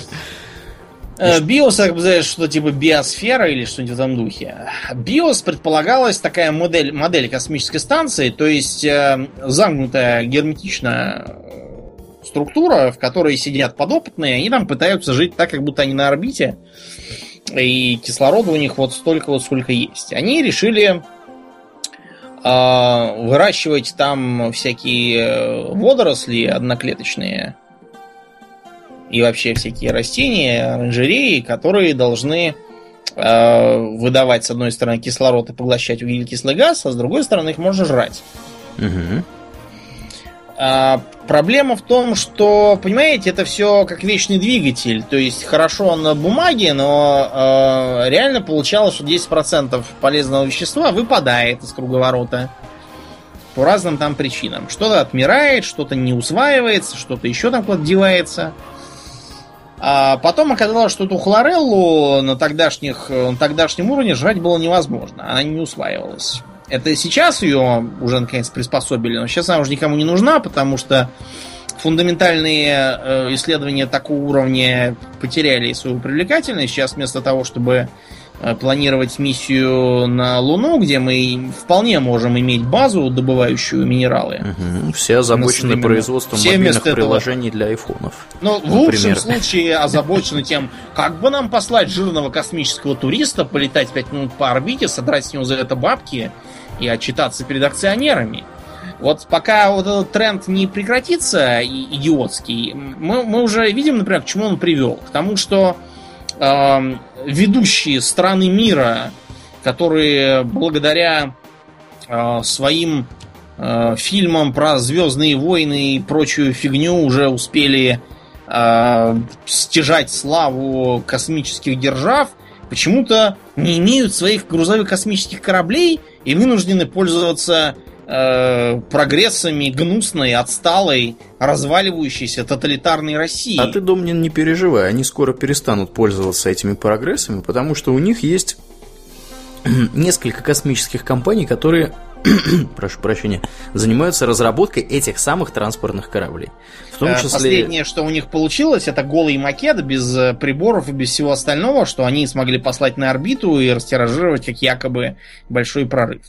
Э, биос, знаешь, что типа биосфера или что-нибудь в этом духе. Биос предполагалась такая модель, модель космической станции, то есть э, замкнутая герметичная э, структура, в которой сидят подопытные, они там пытаются жить так, как будто они на орбите, и кислорода у них вот столько вот, сколько есть. Они решили э, выращивать там всякие водоросли одноклеточные, и вообще всякие растения, оранжереи, которые должны э, выдавать, с одной стороны, кислород и поглощать углекислый газ, а с другой стороны, их можно жрать. Угу. А, проблема в том, что, понимаете, это все как вечный двигатель. То есть хорошо на бумаге, но э, реально получалось, что 10% полезного вещества выпадает из круговорота. По разным там причинам. Что-то отмирает, что-то не усваивается, что-то еще там куда-то девается. А потом оказалось, что эту хлореллу на, тогдашних, на тогдашнем уровне жрать было невозможно. Она не усваивалась. Это сейчас ее уже наконец приспособили, но сейчас она уже никому не нужна, потому что фундаментальные э, исследования такого уровня потеряли свою привлекательность. Сейчас вместо того, чтобы Э, планировать миссию на Луну, где мы вполне можем иметь базу, добывающую минералы. Угу. Все озабочены производством Все мобильных приложений этого... для айфонов. Ну, в лучшем случае озабочены тем, как бы нам послать жирного космического туриста, полетать 5 минут по орбите, содрать с него за это бабки и отчитаться перед акционерами. Вот пока вот этот тренд не прекратится, идиотский, мы, мы уже видим, например, к чему он привел. К тому, что э, ведущие страны мира, которые благодаря э, своим э, фильмам про Звездные войны и прочую фигню уже успели э, стяжать славу космических держав, почему-то не имеют своих грузовых космических кораблей и вынуждены пользоваться э, прогрессами гнусной, отсталой, разваливающейся тоталитарной России. А ты, Домнин, не переживай, они скоро перестанут пользоваться этими прогрессами, потому что у них есть несколько космических компаний, которые прошу прощения, занимаются разработкой этих самых транспортных кораблей. В том э, числе... Последнее, что у них получилось, это голый макет без э, приборов и без всего остального, что они смогли послать на орбиту и растиражировать как якобы большой прорыв.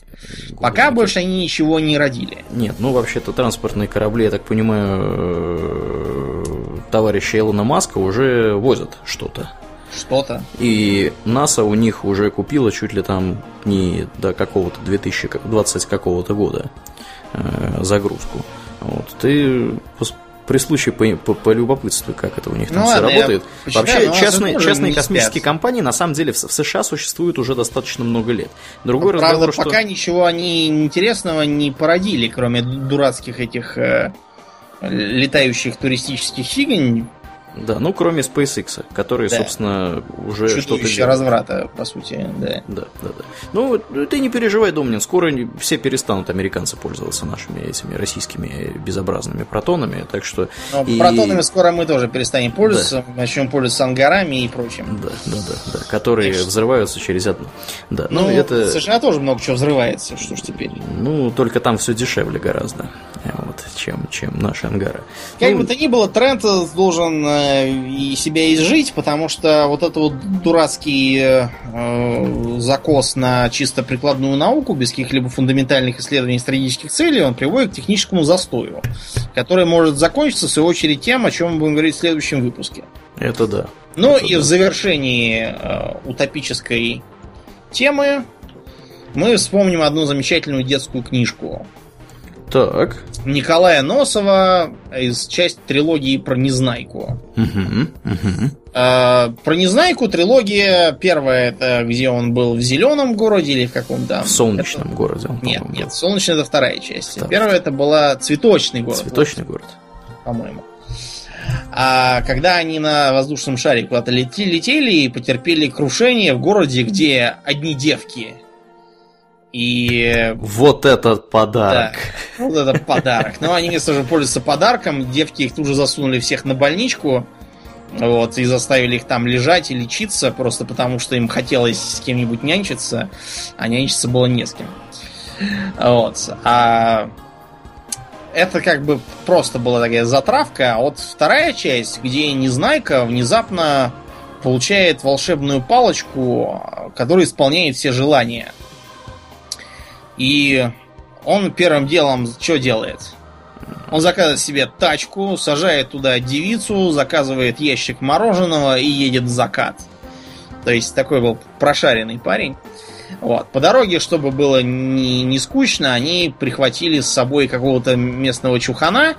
Голый Пока макет. больше они ничего не родили. Нет, ну вообще-то транспортные корабли, я так понимаю, э, товарища Илона Маска уже возят что-то. Что-то. И НАСА у них уже купила чуть ли там не до какого-то 2020 какого-то года э, загрузку. Вот. Ты при случае по, по, по любопытству, как это у них там ну, все ладно, работает. Вообще, частные, частные космические спят. компании на самом деле в, в США существуют уже достаточно много лет. Другой Правда, разговор, пока что... ничего они интересного не породили, кроме дурацких этих э, летающих туристических фигень да, ну кроме SpaceX, который, да. собственно, уже что-то делает. разврата, по сути, да. Да, да, да. Ну, ты не переживай, Домнин, скоро все перестанут американцы пользоваться нашими этими российскими безобразными протонами, так что... Но и... протонами скоро мы тоже перестанем пользоваться, да. начнем пользоваться ангарами и прочим. Да, да, да, да, которые так взрываются через одно. Да, ну, ну это... США тоже много чего взрывается, что ж теперь. Ну, только там все дешевле гораздо, вот, чем, чем наши ангары. Как ну, бы то ни было, тренд должен э, и себя изжить, потому что вот это вот дурацкий э, закос на чисто прикладную науку без каких-либо фундаментальных исследований стратегических целей, он приводит к техническому застою, который может закончиться, в свою очередь, тем, о чем мы будем говорить в следующем выпуске. Это да. Ну это и да. в завершении э, утопической темы мы вспомним одну замечательную детскую книжку так. Николая Носова из части трилогии про Незнайку. Угу, угу. А, про Незнайку трилогия первая это где он был в зеленом городе или в каком-то. В солнечном это... городе. Он, нет, нет, солнечный это вторая часть. Вторая. Первая это была цветочный город. Цветочный город. По-моему. А когда они на воздушном шаре куда-то летели, летели и потерпели крушение в городе, где одни девки и... Вот этот подарок. Да, вот этот подарок. Но они вместо же пользуются подарком. Девки их тут же засунули всех на больничку. Вот, и заставили их там лежать и лечиться, просто потому что им хотелось с кем-нибудь нянчиться, а нянчиться было не с кем. Вот. А это как бы просто была такая затравка. А вот вторая часть, где Незнайка внезапно получает волшебную палочку, которая исполняет все желания. И он первым делом что делает? Он заказывает себе тачку, сажает туда девицу, заказывает ящик мороженого и едет в закат. То есть такой был прошаренный парень. Вот. По дороге, чтобы было не, не скучно, они прихватили с собой какого-то местного чухана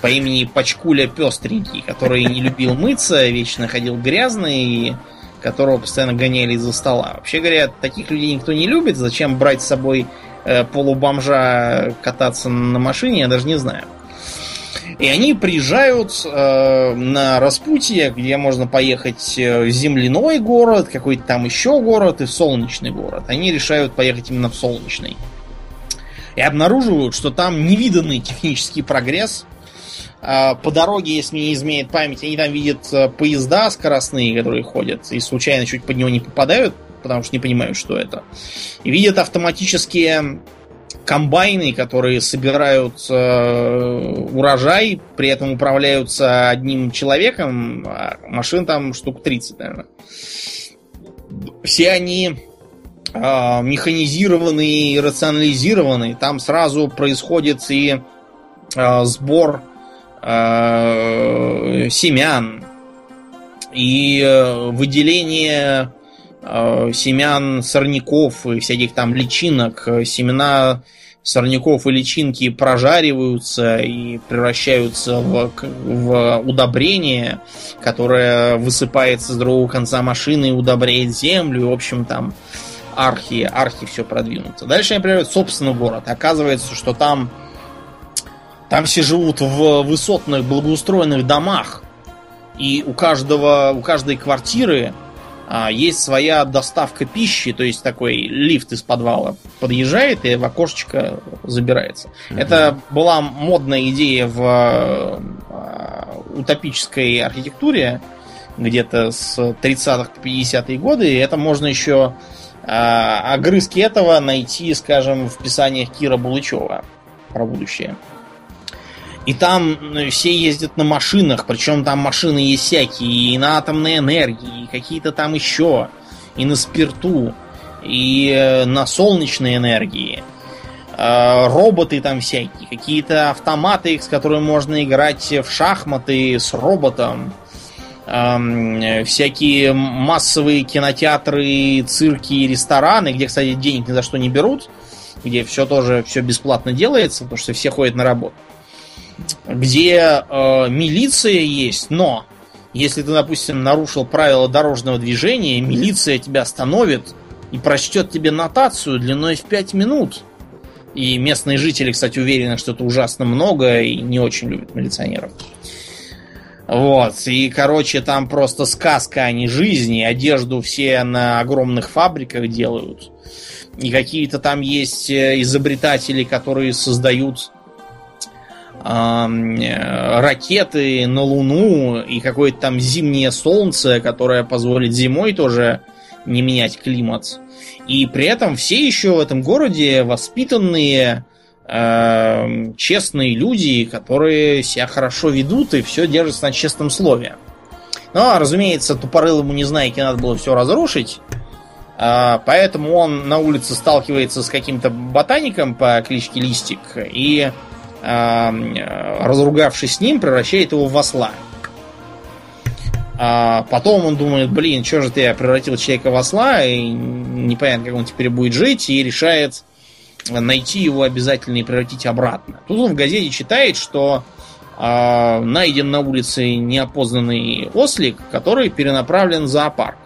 по имени Пачкуля Пестренький, который не любил мыться, вечно ходил грязный и которого постоянно гоняли из-за стола. Вообще говоря, таких людей никто не любит. Зачем брать с собой э, полубомжа кататься на машине, я даже не знаю. И они приезжают э, на распутье, где можно поехать э, в земляной город, какой-то там еще город и в солнечный город. Они решают поехать именно в солнечный. И обнаруживают, что там невиданный технический прогресс. Э, по дороге, если не изменяет память, они там видят э, поезда скоростные, которые ходят, и случайно чуть под него не попадают, потому что не понимают, что это. И видят автоматические комбайны, которые собирают э, урожай, при этом управляются одним человеком, а машин там штук 30, наверное. Все они э, механизированы и рационализированы. Там сразу происходит и э, сбор семян, и э, выделение э, семян сорняков и всяких там личинок, э, семена сорняков и личинки прожариваются и превращаются в, в удобрение, которое высыпается с другого конца машины и удобряет землю. В общем, там архи, архи все продвинуто. Дальше они приезжают собственный город. Оказывается, что там, там все живут в высотных, благоустроенных домах. И у каждого, у каждой квартиры а, есть своя доставка пищи, то есть такой лифт из подвала подъезжает и в окошечко забирается. Mm-hmm. Это была модная идея в а, утопической архитектуре где-то с 30-х по 50-е годы, и это можно еще а, огрызки этого найти, скажем, в писаниях Кира Булычева про будущее. И там ну, все ездят на машинах, причем там машины есть всякие, и на атомной энергии, и какие-то там еще, и на спирту, и э, на солнечной энергии. А, роботы там всякие, какие-то автоматы, с которыми можно играть в шахматы с роботом. Всякие массовые кинотеатры, цирки и рестораны, где, кстати, денег ни за что не берут, где все тоже все бесплатно делается, потому что все ходят на работу где э, милиция есть, но если ты, допустим, нарушил правила дорожного движения, милиция тебя остановит и прочтет тебе нотацию длиной в 5 минут. И местные жители, кстати, уверены, что это ужасно много и не очень любят милиционеров. Вот, и, короче, там просто сказка, а не жизни. Одежду все на огромных фабриках делают. И какие-то там есть э, изобретатели, которые создают ракеты на Луну и какое-то там зимнее солнце, которое позволит зимой тоже не менять климат. И при этом все еще в этом городе воспитанные, э, честные люди, которые себя хорошо ведут и все держатся на честном слове. Но, разумеется, тупорылому незнайке надо было все разрушить. Э, поэтому он на улице сталкивается с каким-то ботаником по кличке Листик и Э, разругавшись с ним, превращает его в осла. А потом он думает, блин, что же ты я превратил человека в осла, и непонятно, как он теперь будет жить, и решает найти его обязательно и превратить обратно. Тут он в газете читает, что э, найден на улице неопознанный ослик, который перенаправлен в зоопарк.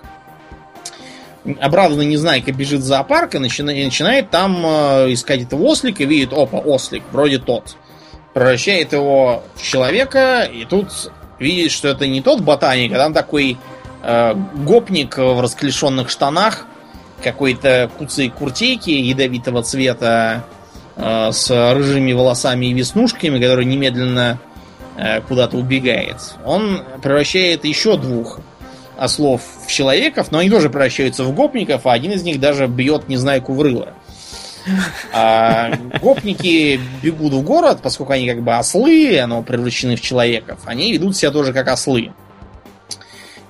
Обрадованный Незнайка бежит в зоопарк и начинает, начинает там э, искать этого ослика, видит, опа, ослик, вроде тот превращает его в человека, и тут видит, что это не тот ботаник, а там такой э, гопник в расклешенных штанах, какой-то куцей куртейки ядовитого цвета э, с рыжими волосами и веснушками, который немедленно э, куда-то убегает. Он превращает еще двух ослов в человеков, но они тоже превращаются в гопников, а один из них даже бьет не знаю рыло. А гопники бегут в город, поскольку они как бы ослы, но превращены в человеков, они ведут себя тоже как ослы.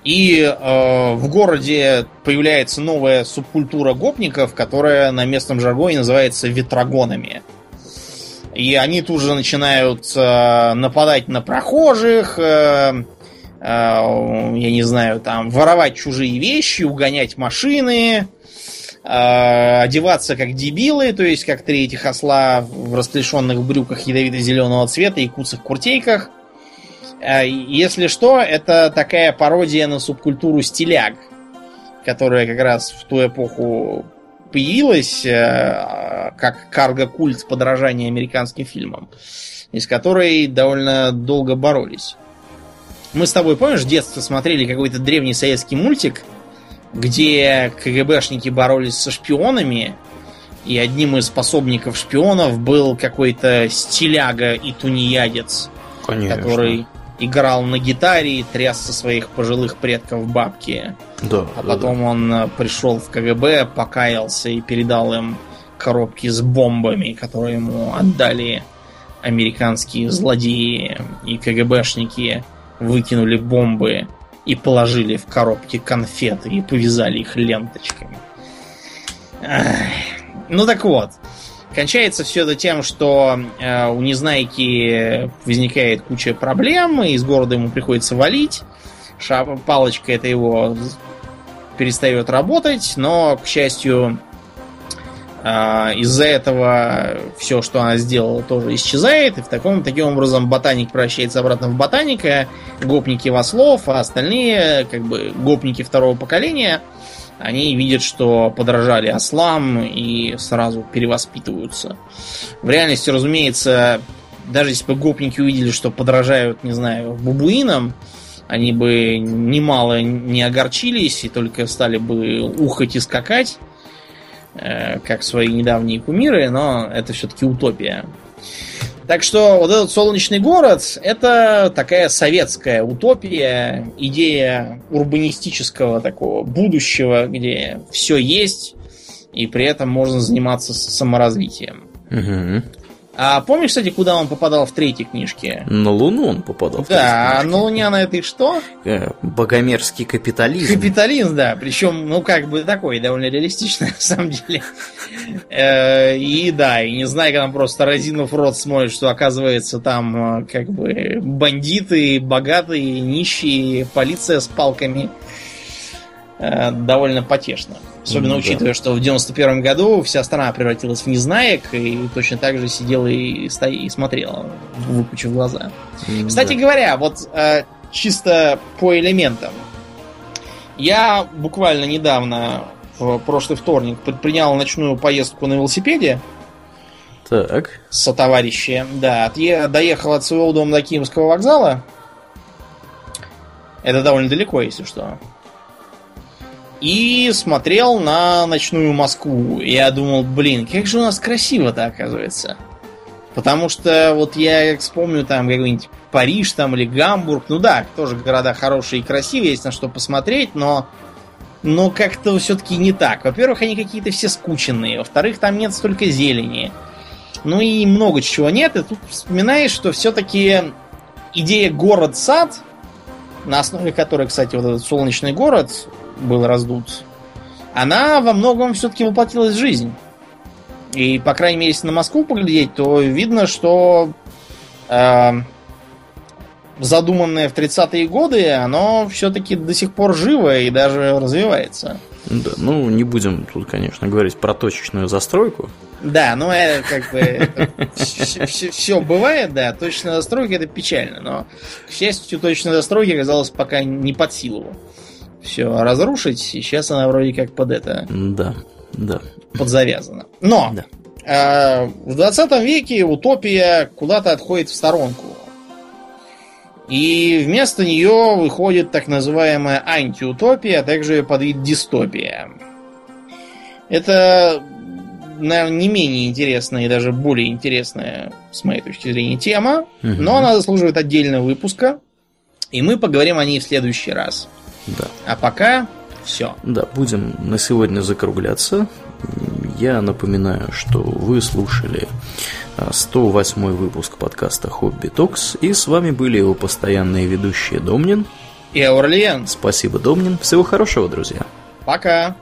И э, в городе появляется новая субкультура гопников, которая на местном жаргоне называется ветрогонами. И они тут же начинают э, нападать на прохожих, э, э, я не знаю, там, воровать чужие вещи, угонять машины, одеваться как дебилы, то есть как три этих осла в расклешенных брюках ядовито-зеленого цвета и куцах куртейках. Э, если что, это такая пародия на субкультуру стиляг, которая как раз в ту эпоху появилась э, как карго-культ подражания американским фильмам, из которой довольно долго боролись. Мы с тобой, помнишь, в детстве смотрели какой-то древний советский мультик – где КГБшники боролись со шпионами, и одним из способников шпионов был какой-то стиляга и тунеядец, Конечно. который играл на гитаре и тряс со своих пожилых предков бабки. Да, а потом да. он пришел в КГБ, покаялся и передал им коробки с бомбами, которые ему отдали американские злодеи и КГБшники выкинули бомбы и положили в коробки конфеты и повязали их ленточками. Ну так вот, кончается все это тем, что э, у Незнайки возникает куча проблем, и из города ему приходится валить. Ша- палочка это его перестает работать, но, к счастью, из-за этого все, что она сделала, тоже исчезает, и в таком, таким образом ботаник превращается обратно в ботаника, гопники в ослов, а остальные, как бы, гопники второго поколения, они видят, что подражали ослам и сразу перевоспитываются. В реальности, разумеется, даже если бы гопники увидели, что подражают, не знаю, бубуинам, они бы немало не огорчились и только стали бы ухать и скакать. Э, как свои недавние кумиры, но это все-таки утопия. Так что вот этот солнечный город это такая советская утопия, идея урбанистического такого будущего, где все есть, и при этом можно заниматься саморазвитием. Угу. А помнишь, кстати, куда он попадал в третьей книжке? На Луну он попадал. В да, на Луне на этой что? Э, богомерзкий капитализм. Капитализм, да. Причем, ну, как бы такой, довольно реалистичный, на самом деле. Э, и да, и не знаю, когда просто разинув рот смотрит, что оказывается там э, как бы бандиты, богатые, нищие, полиция с палками. Довольно потешно. Особенно ну, учитывая, да. что в 91 году вся страна превратилась в незнаек и точно так же сидела и, стои, и смотрела, выпучив глаза. Mm, Кстати да. говоря, вот э, чисто по элементам. Я буквально недавно, в прошлый вторник, предпринял ночную поездку на велосипеде. Так. Со товарищем, да. Доехал от своего дома до Киевского вокзала. Это довольно далеко, если что и смотрел на ночную Москву. Я думал, блин, как же у нас красиво-то оказывается. Потому что вот я вспомню там какой-нибудь Париж там или Гамбург. Ну да, тоже города хорошие и красивые, есть на что посмотреть, но но как-то все-таки не так. Во-первых, они какие-то все скученные. Во-вторых, там нет столько зелени. Ну и много чего нет. И тут вспоминаешь, что все-таки идея город-сад, на основе которой, кстати, вот этот солнечный город был раздут, она во многом все-таки воплотилась в жизнь. И, по крайней мере, если на Москву поглядеть, то видно, что э, задуманное в 30-е годы, оно все-таки до сих пор живо и даже развивается. Да, ну, не будем тут, конечно, говорить про точечную застройку. Да, ну, это как бы все, бывает, да, точная застройка это печально, но, к счастью, точная застройка оказалась пока не под силу все разрушить, и сейчас она вроде как под это... Да, да. Подзавязана. Но да. э, в 20 веке утопия куда-то отходит в сторонку. И вместо нее выходит так называемая антиутопия, а также под вид дистопия. Это, наверное, не менее интересная и даже более интересная, с моей точки зрения, тема, угу. но она заслуживает отдельного выпуска, и мы поговорим о ней в следующий раз. Да. А пока все. Да, будем на сегодня закругляться. Я напоминаю, что вы слушали 108 а, выпуск подкаста Хобби Токс, и с вами были его постоянные ведущие Домнин и Аурлиен. Спасибо, Домнин. Всего хорошего, друзья. Пока.